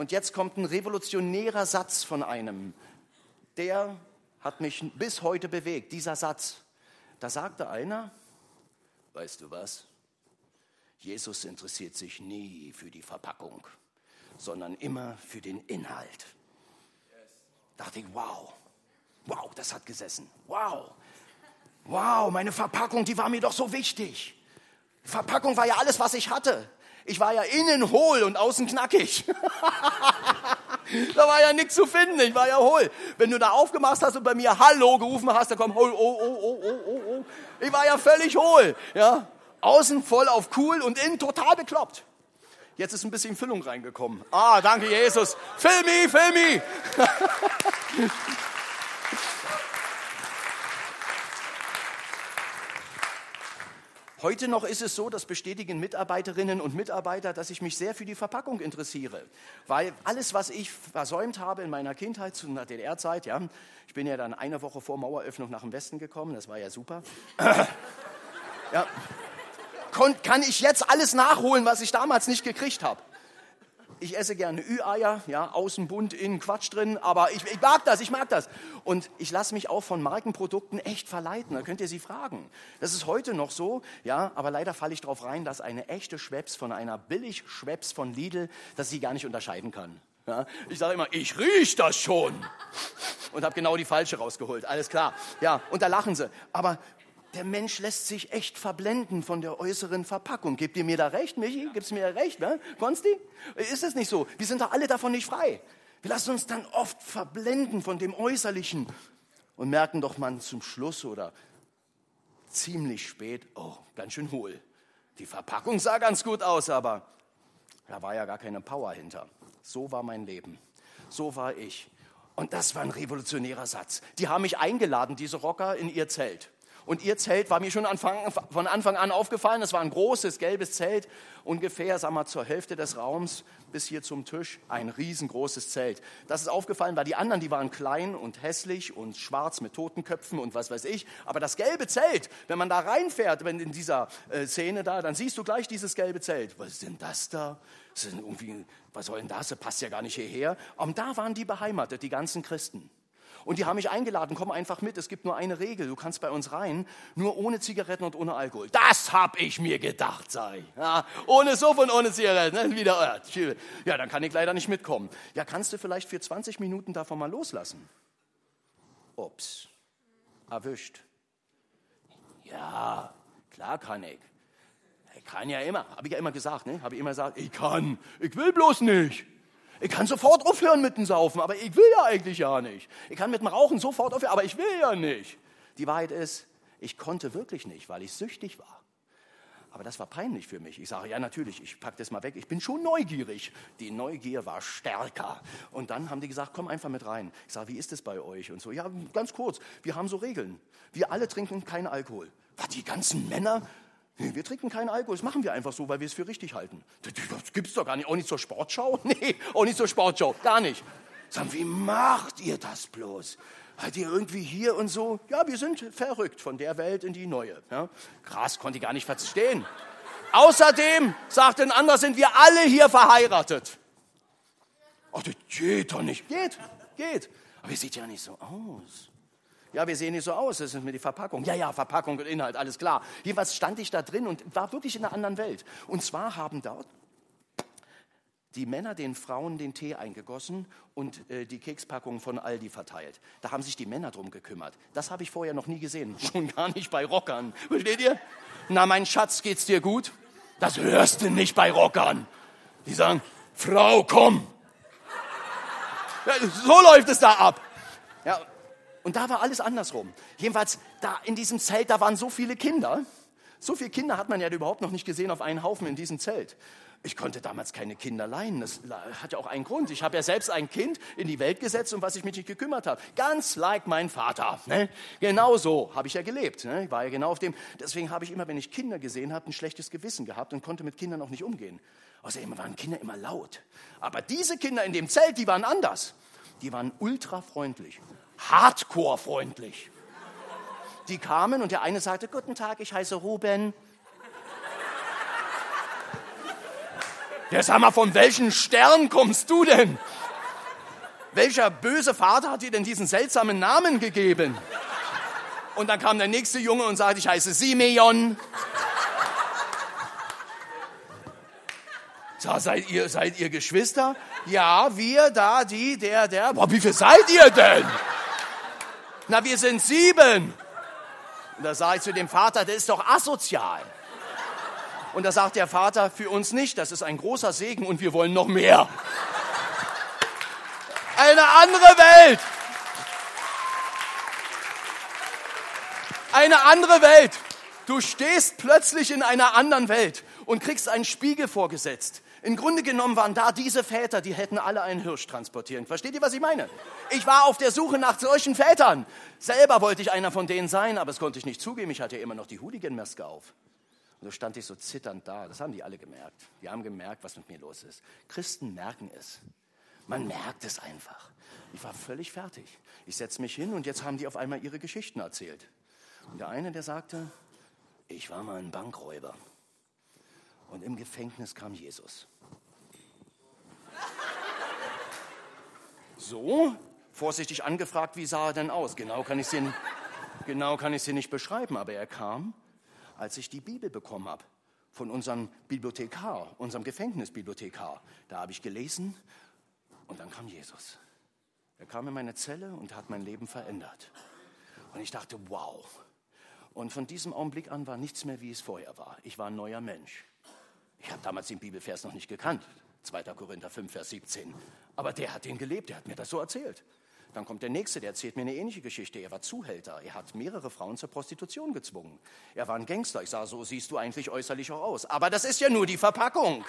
Und jetzt kommt ein revolutionärer Satz von einem, der hat mich bis heute bewegt, dieser Satz. Da sagte einer, weißt du was, Jesus interessiert sich nie für die Verpackung, sondern immer für den Inhalt. Da dachte ich, wow, wow, das hat gesessen, wow, wow, meine Verpackung, die war mir doch so wichtig. Verpackung war ja alles, was ich hatte. Ich war ja innen hohl und außen knackig. da war ja nichts zu finden, ich war ja hohl. Wenn du da aufgemacht hast und bei mir Hallo gerufen hast, da kommt oh, oh, oh, oh, oh, oh, oh. Ich war ja völlig hohl. Ja? Außen voll auf cool und innen total bekloppt. Jetzt ist ein bisschen Füllung reingekommen. Ah, danke Jesus. Fill me, fill me. Heute noch ist es so, das bestätigen Mitarbeiterinnen und Mitarbeiter, dass ich mich sehr für die Verpackung interessiere. Weil alles, was ich versäumt habe in meiner Kindheit zu einer DDR-Zeit, ja, ich bin ja dann eine Woche vor Maueröffnung nach dem Westen gekommen, das war ja super. ja, kann ich jetzt alles nachholen, was ich damals nicht gekriegt habe ich esse gerne Ü-Eier, ja, außen bunt, innen Quatsch drin, aber ich, ich mag das, ich mag das. Und ich lasse mich auch von Markenprodukten echt verleiten, da könnt ihr sie fragen. Das ist heute noch so, ja, aber leider falle ich darauf rein, dass eine echte Schweppes von einer billig Schweppes von Lidl, dass sie gar nicht unterscheiden kann. Ja, ich sage immer, ich riech das schon. Und habe genau die falsche rausgeholt, alles klar. Ja, und da lachen sie. Aber der Mensch lässt sich echt verblenden von der äußeren Verpackung. Gebt ihr mir da recht, Michi? Gibt's mir recht, ne? Konsti? Ist es nicht so? Wir sind doch alle davon nicht frei. Wir lassen uns dann oft verblenden von dem Äußerlichen und merken doch man zum Schluss oder ziemlich spät, oh, ganz schön hohl. Die Verpackung sah ganz gut aus, aber da war ja gar keine Power hinter. So war mein Leben. So war ich. Und das war ein revolutionärer Satz. Die haben mich eingeladen, diese Rocker, in ihr Zelt. Und ihr Zelt war mir schon von Anfang an aufgefallen. Es war ein großes gelbes Zelt, ungefähr, sagen wir, zur Hälfte des Raums bis hier zum Tisch. Ein riesengroßes Zelt. Das ist aufgefallen, weil die anderen, die waren klein und hässlich und schwarz mit Totenköpfen und was weiß ich. Aber das gelbe Zelt, wenn man da reinfährt, wenn in dieser äh, Szene da, dann siehst du gleich dieses gelbe Zelt. Was ist denn das da? Das ist irgendwie, was soll denn das? Das passt ja gar nicht hierher. Und da waren die beheimatet, die ganzen Christen. Und die haben mich eingeladen, komm einfach mit, es gibt nur eine Regel, du kannst bei uns rein, nur ohne Zigaretten und ohne Alkohol. Das hab ich mir gedacht, sei. Ja, ohne Suff und ohne Zigaretten, ne? wieder. Ja, dann kann ich leider nicht mitkommen. Ja, kannst du vielleicht für 20 Minuten davon mal loslassen? Ups, erwischt. Ja, klar kann ich. Ich kann ja immer, habe ich ja immer gesagt, ne? Habe ich immer gesagt, ich kann, ich will bloß nicht. Ich kann sofort aufhören mit dem Saufen, aber ich will ja eigentlich ja nicht. Ich kann mit dem Rauchen sofort aufhören, aber ich will ja nicht. Die Wahrheit ist, ich konnte wirklich nicht, weil ich süchtig war. Aber das war peinlich für mich. Ich sage, ja natürlich, ich packe das mal weg. Ich bin schon neugierig. Die Neugier war stärker. Und dann haben die gesagt, komm einfach mit rein. Ich sage, wie ist es bei euch? Und so, ja, ganz kurz, wir haben so Regeln. Wir alle trinken keinen Alkohol. Was, die ganzen Männer? Nee, wir trinken keinen Alkohol, das machen wir einfach so, weil wir es für richtig halten. Das gibt es doch gar nicht. Auch nicht zur Sportschau? Nee, auch nicht zur Sportschau, gar nicht. Sagen, wie macht ihr das bloß? Seid ihr irgendwie hier und so? Ja, wir sind verrückt von der Welt in die neue. Ja? Krass, konnte ich gar nicht verstehen. Außerdem, sagt ein anderer, sind wir alle hier verheiratet. Ach, das geht doch nicht. Geht, geht. Aber ihr seht ja nicht so aus. Ja, wir sehen nicht so aus, das ist mir die Verpackung. Ja, ja, Verpackung und Inhalt, alles klar. Jedenfalls stand ich da drin und war wirklich in einer anderen Welt. Und zwar haben dort die Männer den Frauen den Tee eingegossen und äh, die Kekspackungen von Aldi verteilt. Da haben sich die Männer drum gekümmert. Das habe ich vorher noch nie gesehen, schon gar nicht bei Rockern. Versteht ihr? Na, mein Schatz, geht's dir gut? Das hörst du nicht bei Rockern. Die sagen, Frau, komm. Ja, so läuft es da ab. Ja, und da war alles andersrum. Jedenfalls, da in diesem Zelt, da waren so viele Kinder. So viele Kinder hat man ja überhaupt noch nicht gesehen auf einen Haufen in diesem Zelt. Ich konnte damals keine Kinder leihen. Das hat ja auch einen Grund. Ich habe ja selbst ein Kind in die Welt gesetzt, um was ich mich nicht gekümmert habe. Ganz like mein Vater. Ne? Genau so habe ich ja gelebt. Ne? Ich war ja genau auf dem. Deswegen habe ich immer, wenn ich Kinder gesehen habe, ein schlechtes Gewissen gehabt und konnte mit Kindern auch nicht umgehen. Außerdem waren Kinder immer laut. Aber diese Kinder in dem Zelt, die waren anders. Die waren ultra freundlich hardcore-freundlich. Die kamen und der eine sagte, guten Tag, ich heiße Ruben. Ja, sag mal, von welchem Stern kommst du denn? Welcher böse Vater hat dir denn diesen seltsamen Namen gegeben? Und dann kam der nächste Junge und sagte, ich heiße Simeon. So, seid ihr, seid ihr Geschwister? Ja, wir, da, die, der, der. Boah, wie viel seid ihr denn? Na, wir sind sieben. Und da sage ich zu dem Vater, das ist doch asozial. Und da sagt der Vater, für uns nicht, das ist ein großer Segen und wir wollen noch mehr. Eine andere Welt. Eine andere Welt. Du stehst plötzlich in einer anderen Welt und kriegst einen Spiegel vorgesetzt. Im Grunde genommen waren da diese Väter, die hätten alle einen Hirsch transportieren. Versteht ihr, was ich meine? Ich war auf der Suche nach solchen Vätern. Selber wollte ich einer von denen sein, aber das konnte ich nicht zugeben. Ich hatte ja immer noch die Hooligan-Maske auf. Und so stand ich so zitternd da. Das haben die alle gemerkt. Die haben gemerkt, was mit mir los ist. Christen merken es. Man merkt es einfach. Ich war völlig fertig. Ich setze mich hin und jetzt haben die auf einmal ihre Geschichten erzählt. Und der eine, der sagte, ich war mal ein Bankräuber. Und im Gefängnis kam Jesus. So, vorsichtig angefragt, wie sah er denn aus? Genau kann ich es dir, genau nicht beschreiben, aber er kam, als ich die Bibel bekommen habe von unserem Bibliothekar, unserem Gefängnisbibliothekar. Da habe ich gelesen und dann kam Jesus. Er kam in meine Zelle und hat mein Leben verändert. Und ich dachte, wow. Und von diesem Augenblick an war nichts mehr, wie es vorher war. Ich war ein neuer Mensch. Ich habe damals den Bibelvers noch nicht gekannt. 2. Korinther 5, Vers 17. Aber der hat den gelebt, der hat mir das so erzählt. Dann kommt der Nächste, der erzählt mir eine ähnliche Geschichte. Er war Zuhälter. Er hat mehrere Frauen zur Prostitution gezwungen. Er war ein Gangster. Ich sage, so siehst du eigentlich äußerlich auch aus. Aber das ist ja nur die Verpackung.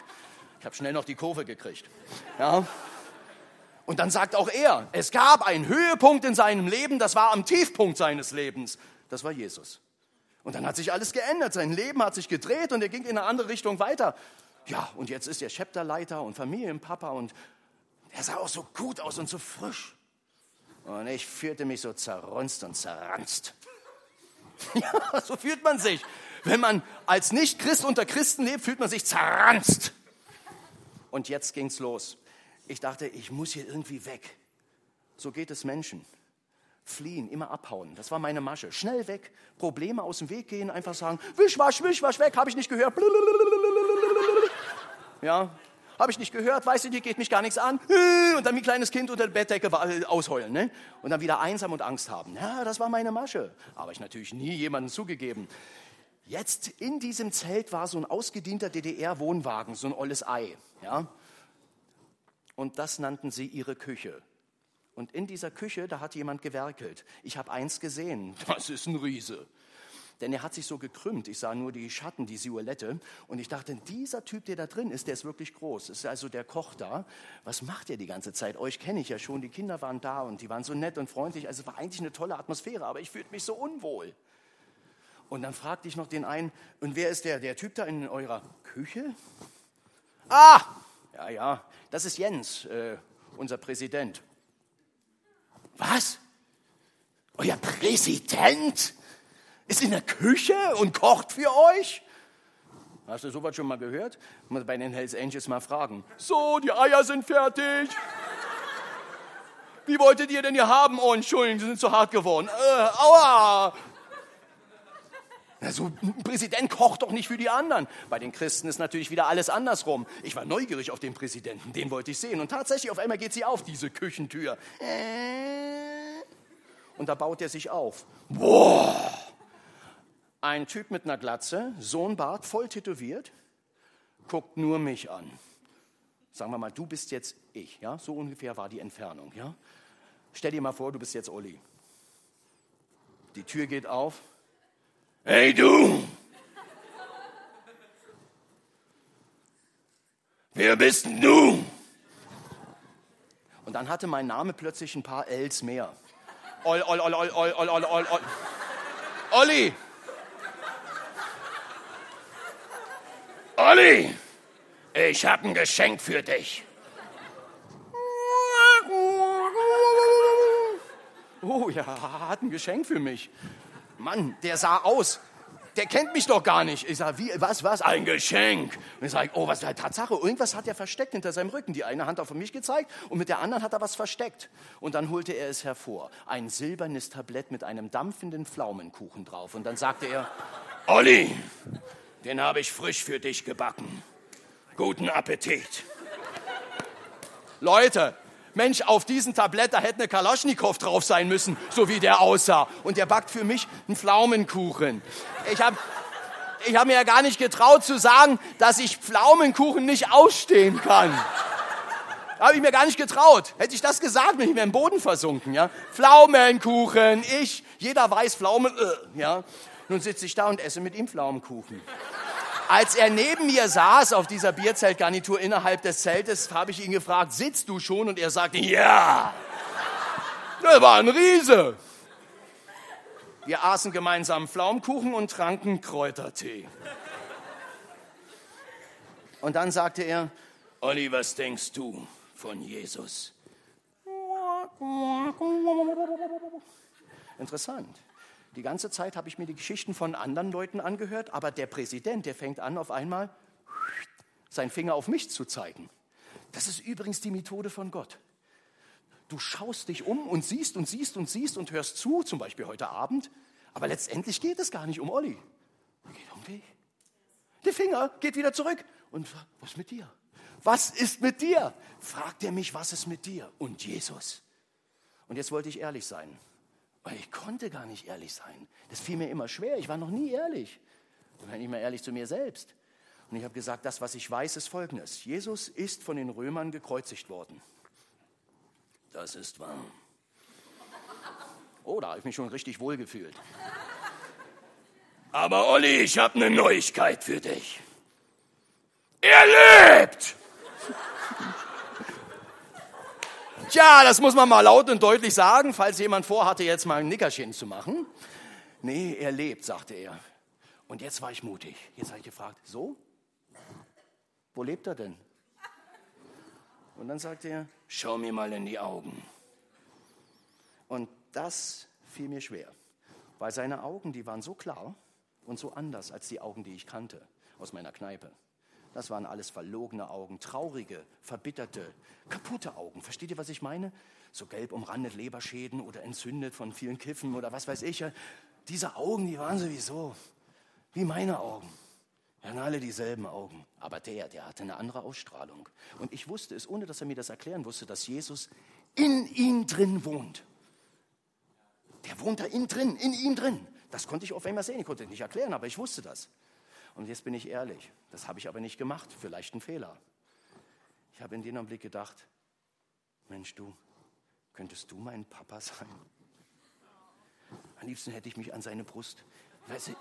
Ich habe schnell noch die Kurve gekriegt. Ja. Und dann sagt auch er, es gab einen Höhepunkt in seinem Leben, das war am Tiefpunkt seines Lebens. Das war Jesus. Und dann hat sich alles geändert, sein Leben hat sich gedreht und er ging in eine andere Richtung weiter. Ja, und jetzt ist er Chapterleiter und Familienpapa und er sah auch so gut aus und so frisch. Und ich fühlte mich so zerrunzt und zerranzt. Ja, so fühlt man sich. Wenn man als Nicht-Christ unter Christen lebt, fühlt man sich zerranzt. Und jetzt ging's los. Ich dachte, ich muss hier irgendwie weg. So geht es Menschen. Fliehen, immer abhauen. Das war meine Masche. Schnell weg, Probleme aus dem Weg gehen, einfach sagen, wischwasch, wischwasch weg, habe ich nicht gehört. Ja, habe ich nicht gehört, weißt du, dir geht mich gar nichts an. Und dann wie ein kleines Kind unter der Bettdecke ausheulen. Ne? Und dann wieder einsam und Angst haben. Ja, das war meine Masche. Aber ich natürlich nie jemandem zugegeben. Jetzt in diesem Zelt war so ein ausgedienter DDR-Wohnwagen, so ein olles Ei. Ja? Und das nannten sie ihre Küche. Und in dieser Küche, da hat jemand gewerkelt. Ich habe eins gesehen, das ist ein Riese denn er hat sich so gekrümmt. Ich sah nur die Schatten, die Silhouette. Und ich dachte, dieser Typ, der da drin ist, der ist wirklich groß. Das ist also der Koch da. Was macht er die ganze Zeit? Euch kenne ich ja schon. Die Kinder waren da und die waren so nett und freundlich. Also war eigentlich eine tolle Atmosphäre, aber ich fühlte mich so unwohl. Und dann fragte ich noch den einen, und wer ist der, der Typ da in eurer Küche? Ah, ja, ja, das ist Jens, äh, unser Präsident. Was? Euer Präsident? ist in der Küche und kocht für euch? Hast du sowas schon mal gehört? Muss bei den Hells Angels mal fragen. So, die Eier sind fertig. Wie wolltet ihr denn hier haben? Oh, Entschuldigung, die sind zu hart geworden. Äh, aua! Also, ein Präsident kocht doch nicht für die anderen. Bei den Christen ist natürlich wieder alles andersrum. Ich war neugierig auf den Präsidenten, den wollte ich sehen. Und tatsächlich, auf einmal geht sie auf, diese Küchentür. Und da baut er sich auf. Boah! Ein Typ mit einer Glatze, so ein Bart, voll tätowiert, guckt nur mich an. Sagen wir mal, du bist jetzt ich, ja? So ungefähr war die Entfernung, ja? Stell dir mal vor, du bist jetzt Olli. Die Tür geht auf. Hey du! Wer bist denn du? Und dann hatte mein Name plötzlich ein paar Ls mehr. Ol, ol, ol, ol, ol, ol, ol, ol, ol. Olli! Olli, ich habe ein Geschenk für dich. Oh ja, hat ein Geschenk für mich. Mann, der sah aus. Der kennt mich doch gar nicht. Ich sage, wie, was, was? Ein Geschenk. Und ich sage, oh, was ist Tatsache? Irgendwas hat er versteckt hinter seinem Rücken. Die eine Hand auf mich gezeigt und mit der anderen hat er was versteckt. Und dann holte er es hervor. Ein silbernes Tablett mit einem dampfenden Pflaumenkuchen drauf. Und dann sagte er, Olli, den habe ich frisch für dich gebacken. Guten Appetit. Leute, Mensch, auf diesem Tablett, da hätte eine Kalaschnikow drauf sein müssen, so wie der aussah. Und der backt für mich einen Pflaumenkuchen. Ich habe ich hab mir ja gar nicht getraut zu sagen, dass ich Pflaumenkuchen nicht ausstehen kann. Habe ich mir gar nicht getraut. Hätte ich das gesagt, bin ich mir im Boden versunken. Ja? Pflaumenkuchen, ich, jeder weiß Pflaumen, äh, ja. Nun sitze ich da und esse mit ihm Pflaumenkuchen. Als er neben mir saß auf dieser Bierzeltgarnitur innerhalb des Zeltes, habe ich ihn gefragt, sitzt du schon? Und er sagte, ja. Der war ein Riese. Wir aßen gemeinsam Pflaumenkuchen und tranken Kräutertee. Und dann sagte er, Olli, was denkst du von Jesus? Interessant. Die ganze Zeit habe ich mir die Geschichten von anderen Leuten angehört, aber der Präsident, der fängt an, auf einmal seinen Finger auf mich zu zeigen. Das ist übrigens die Methode von Gott. Du schaust dich um und siehst und siehst und siehst und hörst zu, zum Beispiel heute Abend, aber letztendlich geht es gar nicht um Olli. Es geht um dich. Der Finger geht wieder zurück. Und was ist mit dir? Was ist mit dir? Fragt er mich, was ist mit dir? Und Jesus. Und jetzt wollte ich ehrlich sein. Weil ich konnte gar nicht ehrlich sein. Das fiel mir immer schwer. Ich war noch nie ehrlich. Ich war nicht mehr ehrlich zu mir selbst. Und ich habe gesagt, das, was ich weiß, ist Folgendes. Jesus ist von den Römern gekreuzigt worden. Das ist wahr. Oh, da habe ich mich schon richtig wohl gefühlt. Aber Olli, ich habe eine Neuigkeit für dich. Er lebt! Tja, das muss man mal laut und deutlich sagen, falls jemand vorhatte, jetzt mal ein Nickerchen zu machen. Nee, er lebt, sagte er. Und jetzt war ich mutig. Jetzt habe ich gefragt, so? Wo lebt er denn? Und dann sagte er, schau mir mal in die Augen. Und das fiel mir schwer, weil seine Augen, die waren so klar und so anders als die Augen, die ich kannte aus meiner Kneipe. Das waren alles verlogene Augen, traurige, verbitterte, kaputte Augen. Versteht ihr, was ich meine? So gelb umrandet Leberschäden oder entzündet von vielen Kiffen oder was weiß ich. Diese Augen, die waren sowieso wie meine Augen. Wir hatten alle dieselben Augen. Aber der, der hatte eine andere Ausstrahlung. Und ich wusste es, ohne dass er mir das erklären wusste, dass Jesus in ihm drin wohnt. Der wohnt da innen drin, in ihm drin. Das konnte ich auf einmal sehen. Ich konnte es nicht erklären, aber ich wusste das. Und jetzt bin ich ehrlich, das habe ich aber nicht gemacht, vielleicht ein Fehler. Ich habe in dem Augenblick gedacht, Mensch, du, könntest du mein Papa sein? Am liebsten hätte ich mich an seine Brust. Weißt du,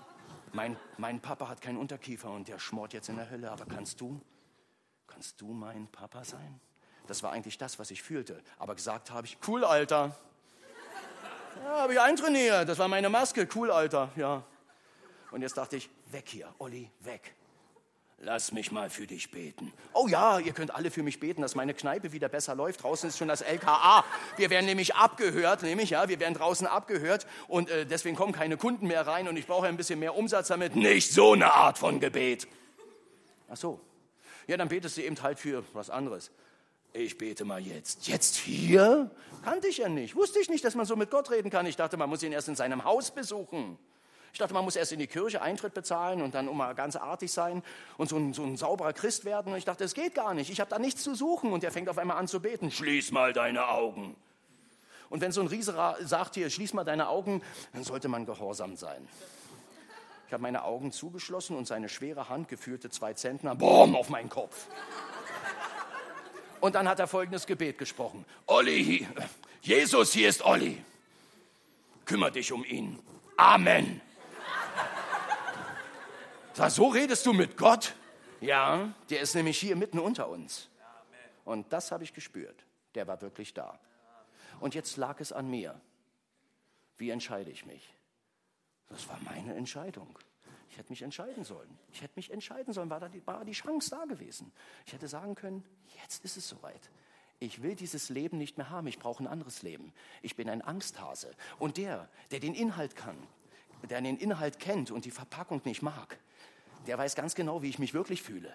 mein, mein Papa hat keinen Unterkiefer und der schmort jetzt in der Hölle, aber kannst du, kannst du mein Papa sein? Das war eigentlich das, was ich fühlte. Aber gesagt habe ich, cool, Alter. Ja, habe ich eintrainiert. Das war meine Maske. Cool, Alter. Ja. Und jetzt dachte ich, weg hier, Olli, weg. Lass mich mal für dich beten. Oh ja, ihr könnt alle für mich beten, dass meine Kneipe wieder besser läuft. Draußen ist schon das LKA. Wir werden nämlich abgehört, nämlich ja, wir werden draußen abgehört und äh, deswegen kommen keine Kunden mehr rein und ich brauche ein bisschen mehr Umsatz damit. Nicht so eine Art von Gebet. Ach so. Ja, dann betest du eben halt für was anderes. Ich bete mal jetzt. Jetzt hier? Kannte ich ja nicht. Wusste ich nicht, dass man so mit Gott reden kann. Ich dachte, man muss ihn erst in seinem Haus besuchen. Ich dachte, man muss erst in die Kirche Eintritt bezahlen und dann immer ganz artig sein und so ein, so ein sauberer Christ werden. Und ich dachte, das geht gar nicht. Ich habe da nichts zu suchen. Und er fängt auf einmal an zu beten. Schließ mal deine Augen. Und wenn so ein Riese sagt hier, schließ mal deine Augen, dann sollte man gehorsam sein. Ich habe meine Augen zugeschlossen und seine schwere Hand geführte zwei Zentner, boom, auf meinen Kopf. Und dann hat er folgendes Gebet gesprochen. Olli, Jesus, hier ist Olli. Kümmer dich um ihn. Amen. Sag, so redest du mit Gott? Ja, der ist nämlich hier mitten unter uns. Und das habe ich gespürt. Der war wirklich da. Und jetzt lag es an mir. Wie entscheide ich mich? Das war meine Entscheidung. Ich hätte mich entscheiden sollen. Ich hätte mich entscheiden sollen, war da die, war die Chance da gewesen. Ich hätte sagen können, jetzt ist es soweit. Ich will dieses Leben nicht mehr haben, ich brauche ein anderes Leben. Ich bin ein Angsthase. Und der, der den Inhalt kann, der den Inhalt kennt und die Verpackung nicht mag, der weiß ganz genau, wie ich mich wirklich fühle.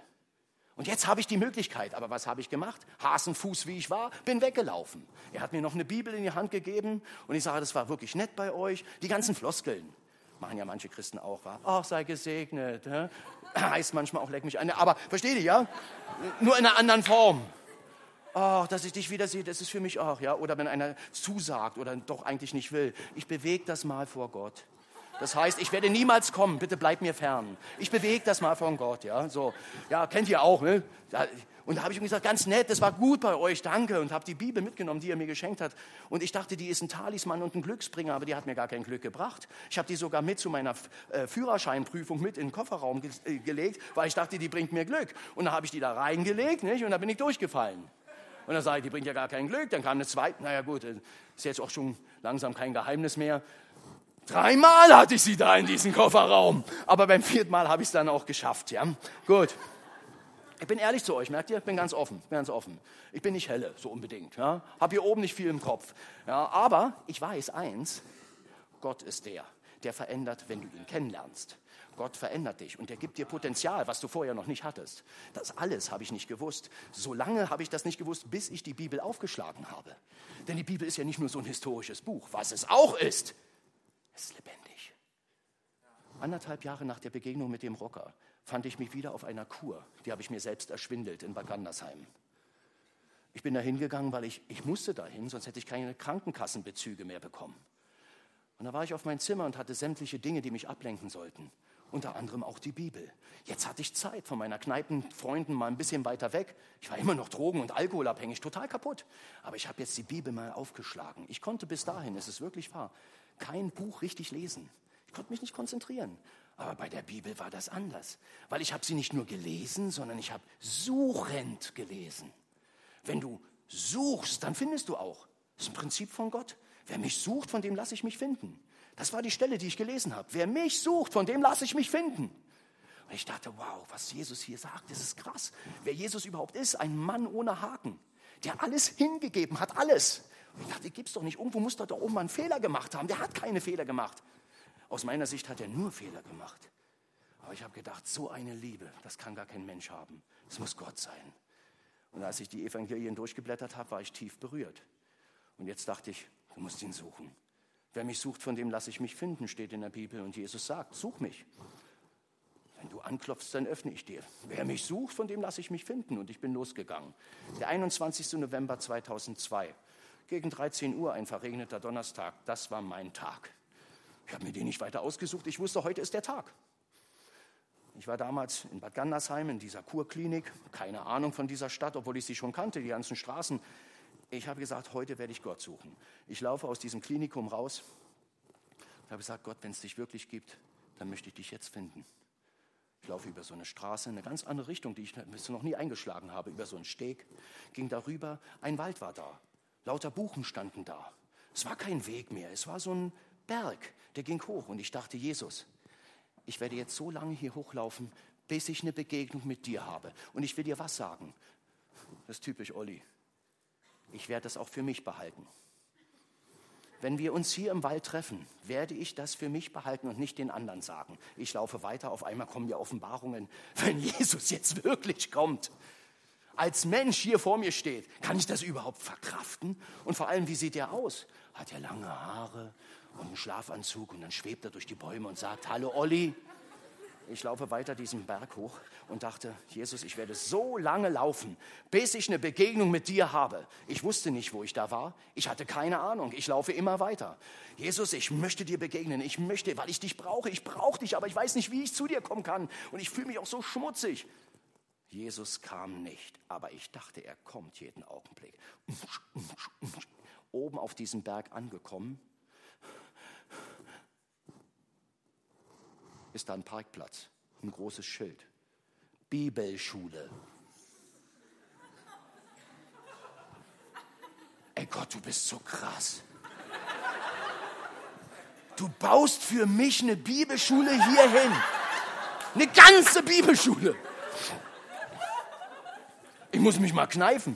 Und jetzt habe ich die Möglichkeit. Aber was habe ich gemacht? Hasenfuß, wie ich war, bin weggelaufen. Er hat mir noch eine Bibel in die Hand gegeben und ich sage, das war wirklich nett bei euch. Die ganzen Floskeln machen ja manche Christen auch, war. Ach, sei gesegnet. Hä? Heißt manchmal auch, leck mich an. Aber versteht ihr, ja? Nur in einer anderen Form. Ach, dass ich dich wieder sehe, das ist für mich auch, ja. Oder wenn einer zusagt oder doch eigentlich nicht will. Ich bewege das mal vor Gott. Das heißt, ich werde niemals kommen, bitte bleib mir fern. Ich bewege das mal von Gott, ja. So, ja, kennt ihr auch, ne? Und da habe ich ihm gesagt, ganz nett, das war gut bei euch, danke. Und habe die Bibel mitgenommen, die er mir geschenkt hat. Und ich dachte, die ist ein Talisman und ein Glücksbringer, aber die hat mir gar kein Glück gebracht. Ich habe die sogar mit zu meiner äh, Führerscheinprüfung mit in den Kofferraum ge äh, gelegt, weil ich dachte, die bringt mir Glück. Und dann habe ich die da reingelegt, nicht? Und dann bin ich durchgefallen. Und dann sage ich, die bringt ja gar kein Glück. Dann kam eine zweite, naja gut, äh, ist jetzt auch schon langsam kein Geheimnis mehr. Dreimal hatte ich sie da in diesem Kofferraum. Aber beim vierten Mal habe ich es dann auch geschafft. Ja? Gut. Ich bin ehrlich zu euch, merkt ihr? Ich bin ganz offen, bin ganz offen. Ich bin nicht helle, so unbedingt. Ja? Hab hier oben nicht viel im Kopf. Ja? Aber ich weiß eins, Gott ist der, der verändert, wenn du ihn kennenlernst. Gott verändert dich und er gibt dir Potenzial, was du vorher noch nicht hattest. Das alles habe ich nicht gewusst. So lange habe ich das nicht gewusst, bis ich die Bibel aufgeschlagen habe. Denn die Bibel ist ja nicht nur so ein historisches Buch, was es auch ist. Ist lebendig. Anderthalb Jahre nach der Begegnung mit dem Rocker fand ich mich wieder auf einer Kur. Die habe ich mir selbst erschwindelt in Bad. Ich bin da hingegangen, weil ich, ich musste dahin, sonst hätte ich keine Krankenkassenbezüge mehr bekommen. Und da war ich auf mein Zimmer und hatte sämtliche Dinge, die mich ablenken sollten. Unter anderem auch die Bibel. Jetzt hatte ich Zeit von meiner Kneipenfreunden mal ein bisschen weiter weg. Ich war immer noch drogen- und alkoholabhängig, total kaputt. Aber ich habe jetzt die Bibel mal aufgeschlagen. Ich konnte bis dahin, es ist wirklich wahr, kein Buch richtig lesen. Ich konnte mich nicht konzentrieren. Aber bei der Bibel war das anders, weil ich habe sie nicht nur gelesen, sondern ich habe suchend gelesen. Wenn du suchst, dann findest du auch. Das ist ein Prinzip von Gott. Wer mich sucht, von dem lasse ich mich finden. Das war die Stelle, die ich gelesen habe. Wer mich sucht, von dem lasse ich mich finden. Und ich dachte, wow, was Jesus hier sagt, das ist krass. Wer Jesus überhaupt ist, ein Mann ohne Haken, der alles hingegeben hat, alles. Ich dachte, gibt's doch nicht. Irgendwo muss doch da oben mal einen Fehler gemacht haben. Der hat keine Fehler gemacht. Aus meiner Sicht hat er nur Fehler gemacht. Aber ich habe gedacht, so eine Liebe, das kann gar kein Mensch haben. Es muss Gott sein. Und als ich die Evangelien durchgeblättert habe, war ich tief berührt. Und jetzt dachte ich, du musst ihn suchen. Wer mich sucht, von dem lasse ich mich finden, steht in der Bibel. Und Jesus sagt, such mich. Wenn du anklopfst, dann öffne ich dir. Wer mich sucht, von dem lasse ich mich finden. Und ich bin losgegangen. Der 21. November 2002, gegen 13 Uhr, ein verregneter Donnerstag, das war mein Tag. Ich habe mir den nicht weiter ausgesucht. Ich wusste, heute ist der Tag. Ich war damals in Bad Gandersheim in dieser Kurklinik, keine Ahnung von dieser Stadt, obwohl ich sie schon kannte, die ganzen Straßen. Ich habe gesagt, heute werde ich Gott suchen. Ich laufe aus diesem Klinikum raus Ich habe gesagt, Gott, wenn es dich wirklich gibt, dann möchte ich dich jetzt finden. Ich laufe über so eine Straße, in eine ganz andere Richtung, die ich noch nie eingeschlagen habe, über so einen Steg, ging darüber, ein Wald war da, lauter Buchen standen da. Es war kein Weg mehr, es war so ein Berg, der ging hoch und ich dachte, Jesus, ich werde jetzt so lange hier hochlaufen, bis ich eine Begegnung mit dir habe. Und ich will dir was sagen. Das ist typisch Olli. Ich werde das auch für mich behalten. Wenn wir uns hier im Wald treffen, werde ich das für mich behalten und nicht den anderen sagen. Ich laufe weiter, auf einmal kommen mir Offenbarungen, wenn Jesus jetzt wirklich kommt. Als Mensch hier vor mir steht, kann ich das überhaupt verkraften? Und vor allem, wie sieht er aus? Hat er lange Haare? und einen Schlafanzug und dann schwebt er durch die Bäume und sagt, hallo Olli. Ich laufe weiter diesen Berg hoch und dachte, Jesus, ich werde so lange laufen, bis ich eine Begegnung mit dir habe. Ich wusste nicht, wo ich da war. Ich hatte keine Ahnung. Ich laufe immer weiter. Jesus, ich möchte dir begegnen. Ich möchte, weil ich dich brauche. Ich brauche dich, aber ich weiß nicht, wie ich zu dir kommen kann. Und ich fühle mich auch so schmutzig. Jesus kam nicht, aber ich dachte, er kommt jeden Augenblick. Oben auf diesem Berg angekommen, ist da ein Parkplatz, ein großes Schild. Bibelschule. Ey Gott, du bist so krass. Du baust für mich eine Bibelschule hierhin. Eine ganze Bibelschule. Ich muss mich mal kneifen.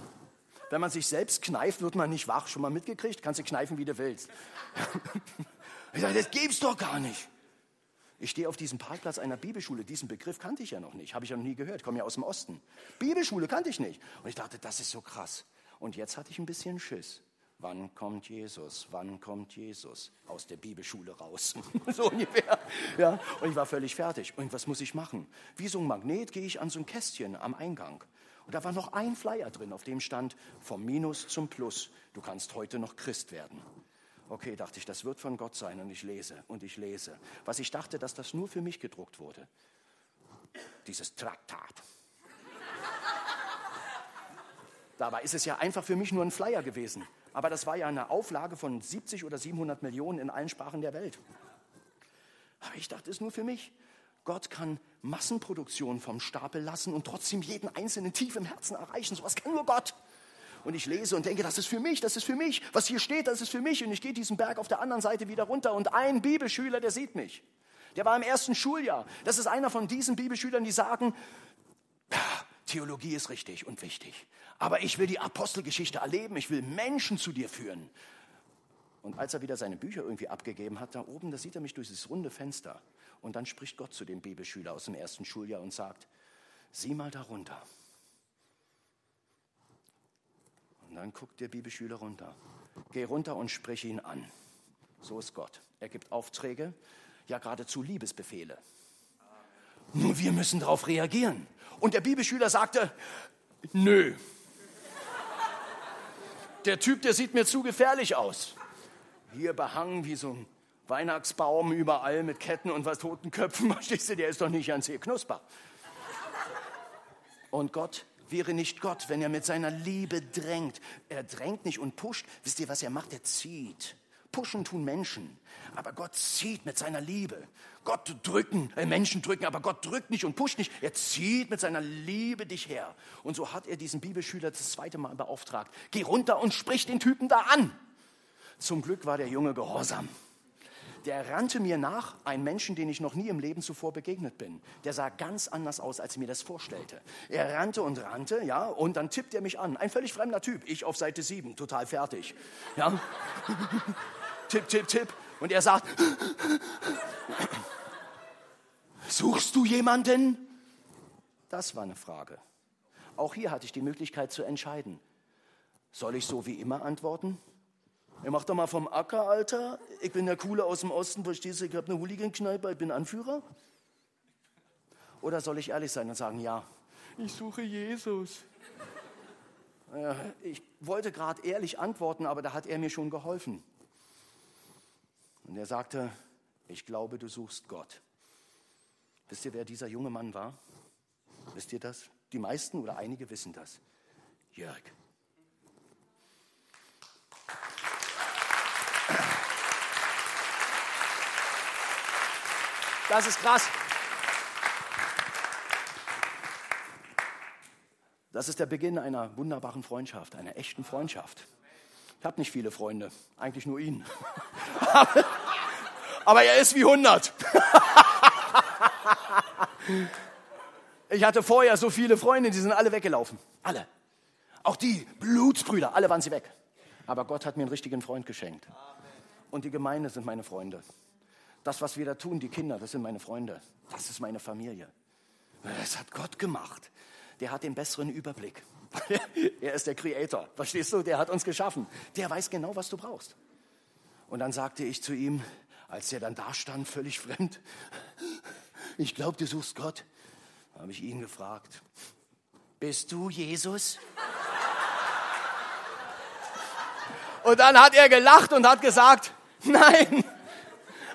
Wenn man sich selbst kneift, wird man nicht wach. Schon mal mitgekriegt? Kannst du kneifen, wie du willst. Ich sage, das gibt's doch gar nicht. Ich stehe auf diesem Parkplatz einer Bibelschule. Diesen Begriff kannte ich ja noch nicht, habe ich ja noch nie gehört, komme ja aus dem Osten. Bibelschule kannte ich nicht. Und ich dachte, das ist so krass. Und jetzt hatte ich ein bisschen Schiss. Wann kommt Jesus? Wann kommt Jesus aus der Bibelschule raus? so ungefähr. Ja, und ich war völlig fertig. Und was muss ich machen? Wie so ein Magnet gehe ich an so ein Kästchen am Eingang. Und da war noch ein Flyer drin, auf dem stand vom Minus zum Plus. Du kannst heute noch Christ werden. Okay, dachte ich, das wird von Gott sein und ich lese und ich lese. Was ich dachte, dass das nur für mich gedruckt wurde. Dieses Traktat. Dabei ist es ja einfach für mich nur ein Flyer gewesen. Aber das war ja eine Auflage von 70 oder 700 Millionen in allen Sprachen der Welt. Aber ich dachte, es ist nur für mich. Gott kann Massenproduktion vom Stapel lassen und trotzdem jeden Einzelnen tief im Herzen erreichen. So was kann nur Gott und ich lese und denke, das ist für mich, das ist für mich. Was hier steht, das ist für mich. Und ich gehe diesen Berg auf der anderen Seite wieder runter und ein Bibelschüler, der sieht mich. Der war im ersten Schuljahr. Das ist einer von diesen Bibelschülern, die sagen, Theologie ist richtig und wichtig. Aber ich will die Apostelgeschichte erleben. Ich will Menschen zu dir führen. Und als er wieder seine Bücher irgendwie abgegeben hat, da oben, da sieht er mich durch dieses runde Fenster. Und dann spricht Gott zu dem Bibelschüler aus dem ersten Schuljahr und sagt, sieh mal darunter. Und dann guckt der Bibelschüler runter. Geh runter und spreche ihn an. So ist Gott. Er gibt Aufträge, ja geradezu Liebesbefehle. Nur wir müssen darauf reagieren. Und der Bibelschüler sagte, nö. Der Typ, der sieht mir zu gefährlich aus. Hier behangen wie so ein Weihnachtsbaum überall mit Ketten und was toten Köpfen. Verstehst du, der ist doch nicht ans Knusper. Und Gott wäre nicht Gott, wenn er mit seiner Liebe drängt. Er drängt nicht und pusht. Wisst ihr, was er macht? Er zieht. Pushen tun Menschen, aber Gott zieht mit seiner Liebe. Gott drücken, äh, Menschen drücken, aber Gott drückt nicht und pusht nicht. Er zieht mit seiner Liebe dich her. Und so hat er diesen Bibelschüler das zweite Mal beauftragt. Geh runter und sprich den Typen da an. Zum Glück war der Junge gehorsam der rannte mir nach, ein Menschen, den ich noch nie im Leben zuvor begegnet bin. Der sah ganz anders aus, als ich mir das vorstellte. Er rannte und rannte, ja, und dann tippt er mich an. Ein völlig fremder Typ. Ich auf Seite 7, total fertig. Ja. tipp, tipp, tipp. Und er sagt, suchst du jemanden? Das war eine Frage. Auch hier hatte ich die Möglichkeit zu entscheiden. Soll ich so wie immer antworten? Er macht doch mal vom Acker, Alter. Ich bin der Coole aus dem Osten, verstehst du? Ich habe eine Hooligan-Kneipe, ich bin Anführer. Oder soll ich ehrlich sein und sagen, ja, ich suche Jesus. Ich wollte gerade ehrlich antworten, aber da hat er mir schon geholfen. Und er sagte, ich glaube, du suchst Gott. Wisst ihr, wer dieser junge Mann war? Wisst ihr das? Die meisten oder einige wissen das. Jörg. Das ist krass. Das ist der Beginn einer wunderbaren Freundschaft, einer echten Freundschaft. Ich habe nicht viele Freunde, eigentlich nur ihn. Aber er ist wie 100. Ich hatte vorher so viele Freunde, die sind alle weggelaufen. Alle. Auch die Blutsbrüder, alle waren sie weg. Aber Gott hat mir einen richtigen Freund geschenkt. Und die Gemeinde sind meine Freunde. Das, was wir da tun, die Kinder, das sind meine Freunde. Das ist meine Familie. Das hat Gott gemacht. Der hat den besseren Überblick. er ist der Creator. Verstehst du? Der hat uns geschaffen. Der weiß genau, was du brauchst. Und dann sagte ich zu ihm, als er dann da stand, völlig fremd, ich glaube, du suchst Gott, habe ich ihn gefragt, bist du Jesus? Und dann hat er gelacht und hat gesagt, nein,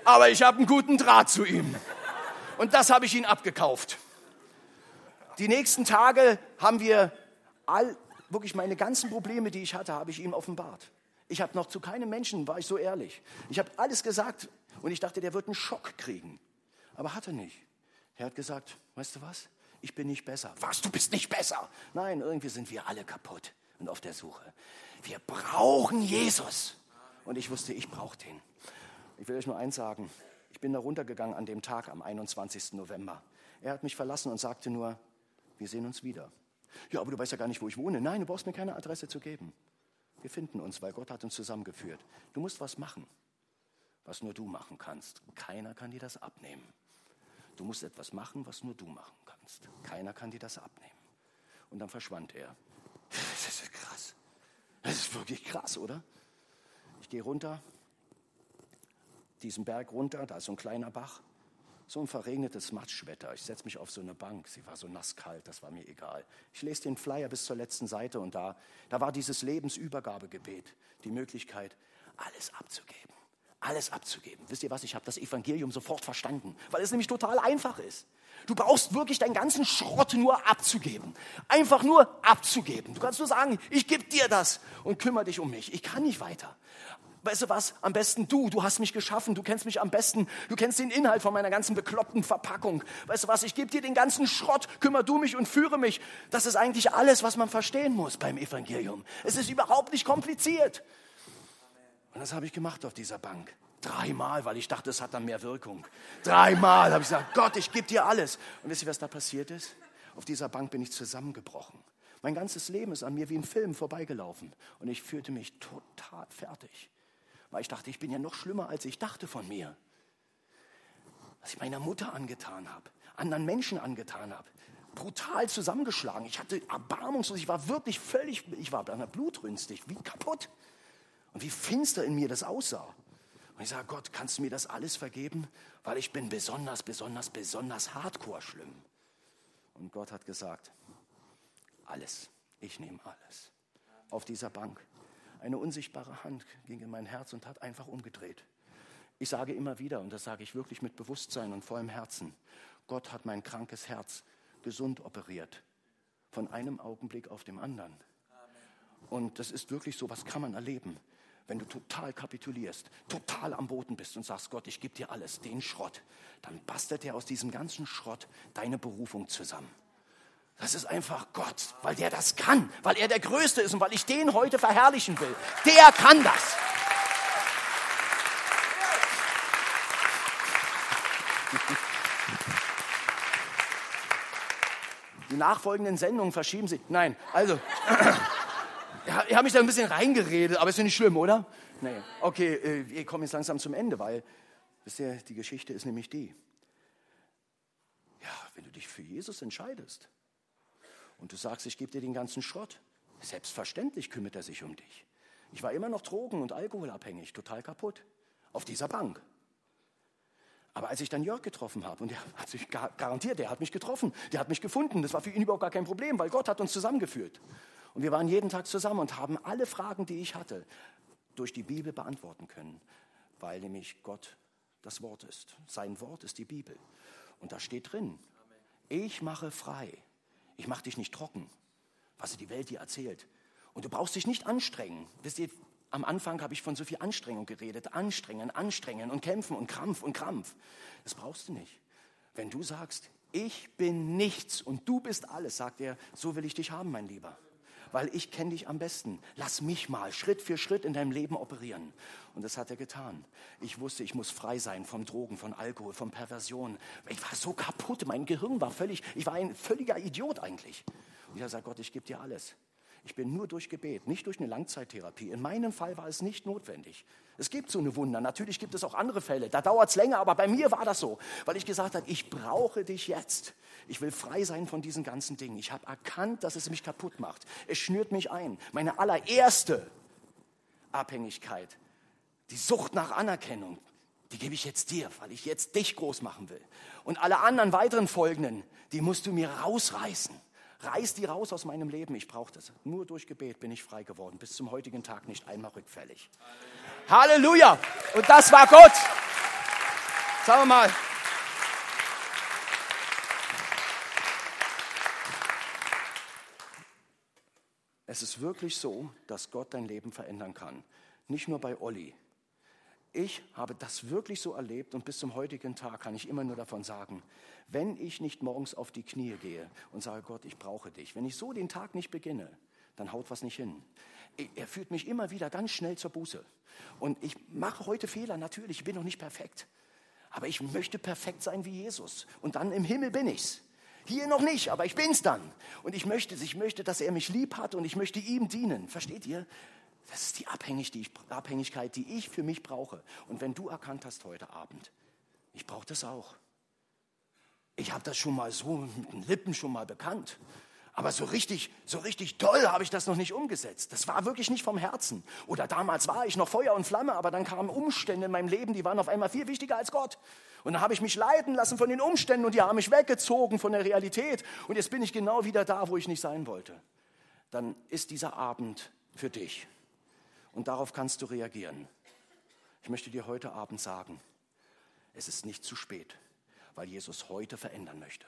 aber ich habe einen guten Draht zu ihm. Und das habe ich ihm abgekauft. Die nächsten Tage haben wir all, wirklich meine ganzen Probleme, die ich hatte, habe ich ihm offenbart. Ich habe noch zu keinem Menschen, war ich so ehrlich. Ich habe alles gesagt und ich dachte, der wird einen Schock kriegen. Aber hat er nicht. Er hat gesagt, weißt du was? Ich bin nicht besser. Was, du bist nicht besser? Nein, irgendwie sind wir alle kaputt und auf der Suche. Wir brauchen Jesus. Und ich wusste, ich brauche den. Ich will euch nur eins sagen. Ich bin da runtergegangen an dem Tag, am 21. November. Er hat mich verlassen und sagte nur, wir sehen uns wieder. Ja, aber du weißt ja gar nicht, wo ich wohne. Nein, du brauchst mir keine Adresse zu geben. Wir finden uns, weil Gott hat uns zusammengeführt. Du musst was machen, was nur du machen kannst. Keiner kann dir das abnehmen. Du musst etwas machen, was nur du machen kannst. Keiner kann dir das abnehmen. Und dann verschwand er. Das ist krass. Das ist wirklich krass, oder? Ich gehe runter, diesen Berg runter, da ist so ein kleiner Bach, so ein verregnetes Matschwetter. Ich setze mich auf so eine Bank, sie war so nasskalt, das war mir egal. Ich lese den Flyer bis zur letzten Seite und da, da war dieses Lebensübergabegebet, die Möglichkeit, alles abzugeben. Alles abzugeben. Wisst ihr was? Ich habe das Evangelium sofort verstanden, weil es nämlich total einfach ist. Du brauchst wirklich deinen ganzen Schrott nur abzugeben. Einfach nur abzugeben. Du kannst nur sagen, ich gebe dir das und kümmere dich um mich. Ich kann nicht weiter weißt du was, am besten du, du hast mich geschaffen, du kennst mich am besten, du kennst den Inhalt von meiner ganzen bekloppten Verpackung. Weißt du was, ich gebe dir den ganzen Schrott, kümmer du mich und führe mich. Das ist eigentlich alles, was man verstehen muss beim Evangelium. Es ist überhaupt nicht kompliziert. Und das habe ich gemacht auf dieser Bank. Dreimal, weil ich dachte, es hat dann mehr Wirkung. Dreimal habe ich gesagt, Gott, ich gebe dir alles. Und wisst ihr, was da passiert ist? Auf dieser Bank bin ich zusammengebrochen. Mein ganzes Leben ist an mir wie im Film vorbeigelaufen. Und ich fühlte mich total fertig weil ich dachte, ich bin ja noch schlimmer, als ich dachte von mir. Was ich meiner Mutter angetan habe, anderen Menschen angetan habe, brutal zusammengeschlagen. Ich hatte erbarmungslos, ich war wirklich völlig, ich war blutrünstig, wie kaputt. Und wie finster in mir das aussah. Und ich sage, Gott, kannst du mir das alles vergeben? Weil ich bin besonders, besonders, besonders hardcore schlimm. Und Gott hat gesagt, alles, ich nehme alles. Auf dieser Bank eine unsichtbare Hand ging in mein Herz und hat einfach umgedreht. Ich sage immer wieder, und das sage ich wirklich mit Bewusstsein und vollem Herzen, Gott hat mein krankes Herz gesund operiert. Von einem Augenblick auf dem anderen. Und das ist wirklich so, was kann man erleben. wenn du total kapitulierst, total am Boden bist und sagst, Gott, ich gebe dir alles, den Schrott, dann bastelt er aus diesem ganzen Schrott deine Berufung zusammen. Das ist einfach Gott, weil der das kann, weil er der Größte ist und weil ich den heute verherrlichen will. Der kann das. Die nachfolgenden Sendungen verschieben sich. Nein, also, ich habe mich da ein bisschen reingeredet, aber ist ja nicht schlimm, oder? Nee, okay, äh, wir kommen jetzt langsam zum Ende, weil, die Geschichte ist nämlich die. Ja, wenn du dich für Jesus entscheidest und du sagst, ich gebe dir den ganzen Schrott, selbstverständlich kümmert er sich um dich. Ich war immer noch drogen- und alkoholabhängig, total kaputt, auf dieser Bank. Aber als ich dann Jörg getroffen habe, und er hat sich garantiert, der hat mich getroffen, der hat mich gefunden, das war für ihn überhaupt gar kein Problem, weil Gott hat uns zusammengeführt. Und wir waren jeden Tag zusammen und haben alle Fragen, die ich hatte, durch die Bibel beantworten können, weil nämlich Gott das Wort ist. Sein Wort ist die Bibel. Und da steht drin, ich mache frei. Ich mache dich nicht trocken, was die Welt dir erzählt. Und du brauchst dich nicht anstrengen. Wisst ihr, am Anfang habe ich von so viel Anstrengung geredet. Anstrengen, anstrengen und kämpfen und Krampf und Krampf. Das brauchst du nicht. Wenn du sagst, ich bin nichts und du bist alles, sagt er, so will ich dich haben, mein Lieber. Weil ich kenne dich am besten. Lass mich mal Schritt für Schritt in deinem Leben operieren. Und das hat er getan. Ich wusste, ich muss frei sein vom Drogen, von Alkohol, von Perversion. Ich war so kaputt, mein Gehirn war völlig, ich war ein völliger Idiot eigentlich. Und ich habe gesagt, Gott, ich gebe dir alles. Ich bin nur durch Gebet, nicht durch eine Langzeittherapie. In meinem Fall war es nicht notwendig. Es gibt so eine Wunder. Natürlich gibt es auch andere Fälle. Da dauert es länger, aber bei mir war das so, weil ich gesagt habe, ich brauche dich jetzt. Ich will frei sein von diesen ganzen Dingen. Ich habe erkannt, dass es mich kaputt macht. Es schnürt mich ein. Meine allererste Abhängigkeit, die Sucht nach Anerkennung, die gebe ich jetzt dir, weil ich jetzt dich groß machen will. Und alle anderen weiteren folgenden, die musst du mir rausreißen. Reiß die raus aus meinem Leben. Ich brauche das. Nur durch Gebet bin ich frei geworden. Bis zum heutigen Tag nicht einmal rückfällig. Halleluja. Halleluja. Und das war Gott. Sagen wir mal. Es ist wirklich so, dass Gott dein Leben verändern kann. Nicht nur bei Olli. Ich habe das wirklich so erlebt und bis zum heutigen Tag kann ich immer nur davon sagen, wenn ich nicht morgens auf die Knie gehe und sage, Gott, ich brauche dich, wenn ich so den Tag nicht beginne, dann haut was nicht hin. Er führt mich immer wieder ganz schnell zur Buße. Und ich mache heute Fehler, natürlich, ich bin noch nicht perfekt. Aber ich möchte perfekt sein wie Jesus. Und dann im Himmel bin ich's. Hier noch nicht, aber ich bin's dann. Und ich möchte, ich möchte, dass er mich lieb hat und ich möchte ihm dienen. Versteht ihr? Das ist die Abhängigkeit, die ich für mich brauche. Und wenn du erkannt hast heute Abend, ich brauche das auch. Ich habe das schon mal so mit den Lippen schon mal bekannt. Aber so richtig, so richtig toll habe ich das noch nicht umgesetzt. Das war wirklich nicht vom Herzen. Oder damals war ich noch Feuer und Flamme, aber dann kamen Umstände in meinem Leben, die waren auf einmal viel wichtiger als Gott. Und dann habe ich mich leiten lassen von den Umständen und die haben mich weggezogen von der Realität. Und jetzt bin ich genau wieder da, wo ich nicht sein wollte. Dann ist dieser Abend für dich. Und darauf kannst du reagieren. Ich möchte dir heute Abend sagen, es ist nicht zu spät weil Jesus heute verändern möchte.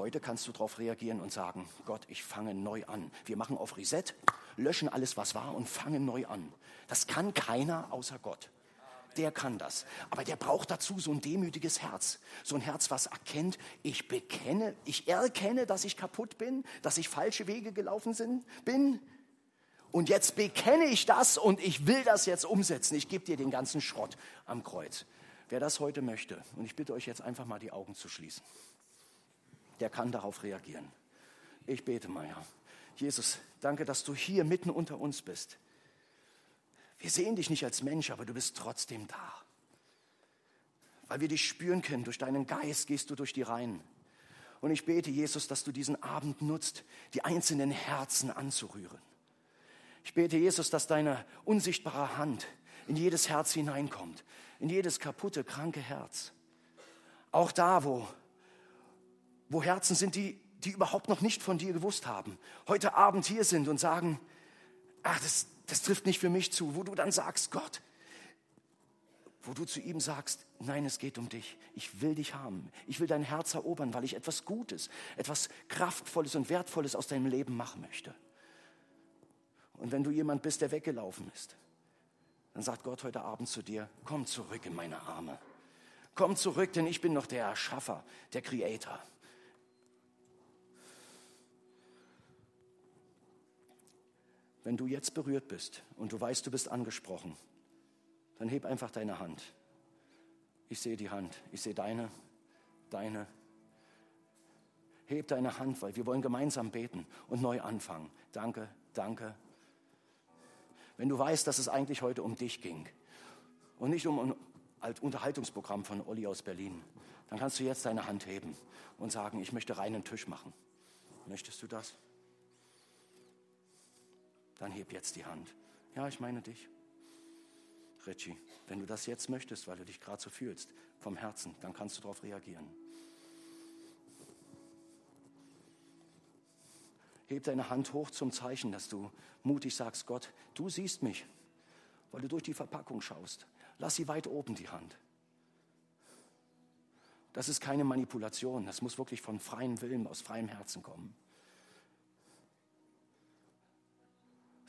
Heute kannst du darauf reagieren und sagen, Gott, ich fange neu an. Wir machen auf Reset, löschen alles, was war und fangen neu an. Das kann keiner außer Gott. Der kann das. Aber der braucht dazu so ein demütiges Herz. So ein Herz, was erkennt, ich bekenne, ich erkenne, dass ich kaputt bin, dass ich falsche Wege gelaufen sind, bin. Und jetzt bekenne ich das und ich will das jetzt umsetzen. Ich gebe dir den ganzen Schrott am Kreuz. Wer das heute möchte, und ich bitte euch jetzt einfach mal die Augen zu schließen, der kann darauf reagieren. Ich bete mal, ja. Jesus, danke, dass du hier mitten unter uns bist. Wir sehen dich nicht als Mensch, aber du bist trotzdem da. Weil wir dich spüren können, durch deinen Geist gehst du durch die Reihen. Und ich bete, Jesus, dass du diesen Abend nutzt, die einzelnen Herzen anzurühren. Ich bete, Jesus, dass deine unsichtbare Hand in jedes Herz hineinkommt, in jedes kaputte, kranke Herz. Auch da, wo, wo Herzen sind, die, die überhaupt noch nicht von dir gewusst haben, heute Abend hier sind und sagen, ach, das, das trifft nicht für mich zu, wo du dann sagst, Gott, wo du zu ihm sagst, nein, es geht um dich. Ich will dich haben. Ich will dein Herz erobern, weil ich etwas Gutes, etwas Kraftvolles und Wertvolles aus deinem Leben machen möchte. Und wenn du jemand bist, der weggelaufen ist, dann sagt Gott heute Abend zu dir, komm zurück in meine Arme. Komm zurück, denn ich bin noch der Erschaffer, der Creator. Wenn du jetzt berührt bist und du weißt, du bist angesprochen, dann heb einfach deine Hand. Ich sehe die Hand. Ich sehe deine, deine. Heb deine Hand, weil wir wollen gemeinsam beten und neu anfangen. Danke, danke. Wenn du weißt, dass es eigentlich heute um dich ging und nicht um ein Unterhaltungsprogramm von Olli aus Berlin, dann kannst du jetzt deine Hand heben und sagen, ich möchte reinen Tisch machen. Möchtest du das? Dann heb jetzt die Hand. Ja, ich meine dich. Richie, wenn du das jetzt möchtest, weil du dich gerade so fühlst, vom Herzen, dann kannst du darauf reagieren. Heb deine Hand hoch zum Zeichen, dass du mutig sagst, Gott, du siehst mich, weil du durch die Verpackung schaust. Lass sie weit oben, die Hand. Das ist keine Manipulation, das muss wirklich von freiem Willen, aus freiem Herzen kommen.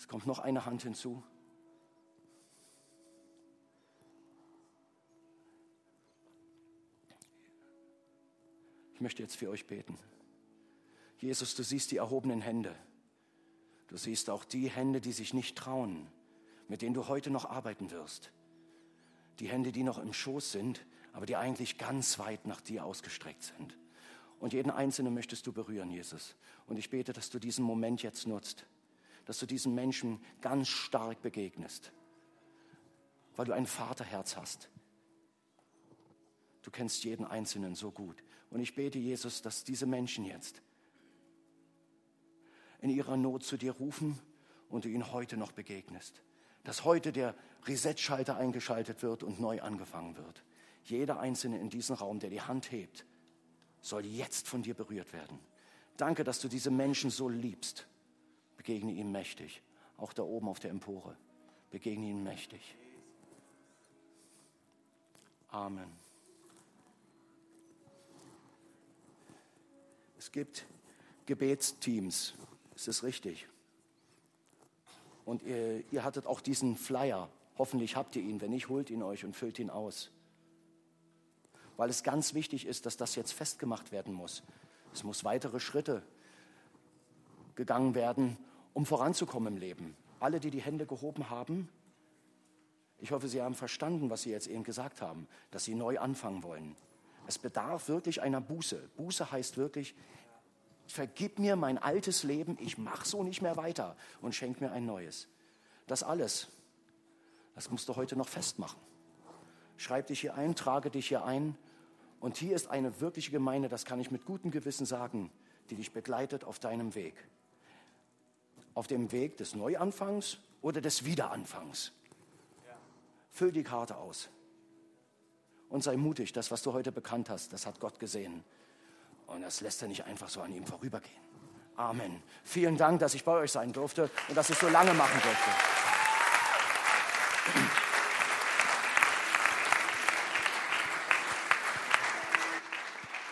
Es kommt noch eine Hand hinzu. Ich möchte jetzt für euch beten. Jesus, du siehst die erhobenen Hände. Du siehst auch die Hände, die sich nicht trauen, mit denen du heute noch arbeiten wirst. Die Hände, die noch im Schoß sind, aber die eigentlich ganz weit nach dir ausgestreckt sind. Und jeden Einzelnen möchtest du berühren, Jesus. Und ich bete, dass du diesen Moment jetzt nutzt dass du diesen Menschen ganz stark begegnest, weil du ein Vaterherz hast. Du kennst jeden Einzelnen so gut. Und ich bete, Jesus, dass diese Menschen jetzt in ihrer Not zu dir rufen und du ihnen heute noch begegnest. Dass heute der Reset-Schalter eingeschaltet wird und neu angefangen wird. Jeder Einzelne in diesem Raum, der die Hand hebt, soll jetzt von dir berührt werden. Danke, dass du diese Menschen so liebst. Begegne ihm mächtig. Auch da oben auf der Empore. Begegne ihm mächtig. Amen. Es gibt Gebetsteams. Es ist richtig. Und ihr, ihr hattet auch diesen Flyer. Hoffentlich habt ihr ihn. Wenn nicht, holt ihn euch und füllt ihn aus. Weil es ganz wichtig ist, dass das jetzt festgemacht werden muss. Es muss weitere Schritte gegangen werden, um voranzukommen im Leben. Alle, die die Hände gehoben haben, ich hoffe, Sie haben verstanden, was Sie jetzt eben gesagt haben, dass Sie neu anfangen wollen. Es bedarf wirklich einer Buße. Buße heißt wirklich, vergib mir mein altes Leben, ich mache so nicht mehr weiter und schenk mir ein neues. Das alles, das musst du heute noch festmachen. Schreib dich hier ein, trage dich hier ein. Und hier ist eine wirkliche Gemeinde, das kann ich mit gutem Gewissen sagen, die dich begleitet auf deinem Weg auf dem Weg des Neuanfangs oder des Wiederanfangs. Füll die Karte aus und sei mutig. Das, was du heute bekannt hast, das hat Gott gesehen. Und das lässt er nicht einfach so an ihm vorübergehen. Amen. Vielen Dank, dass ich bei euch sein durfte und dass ich so lange machen durfte.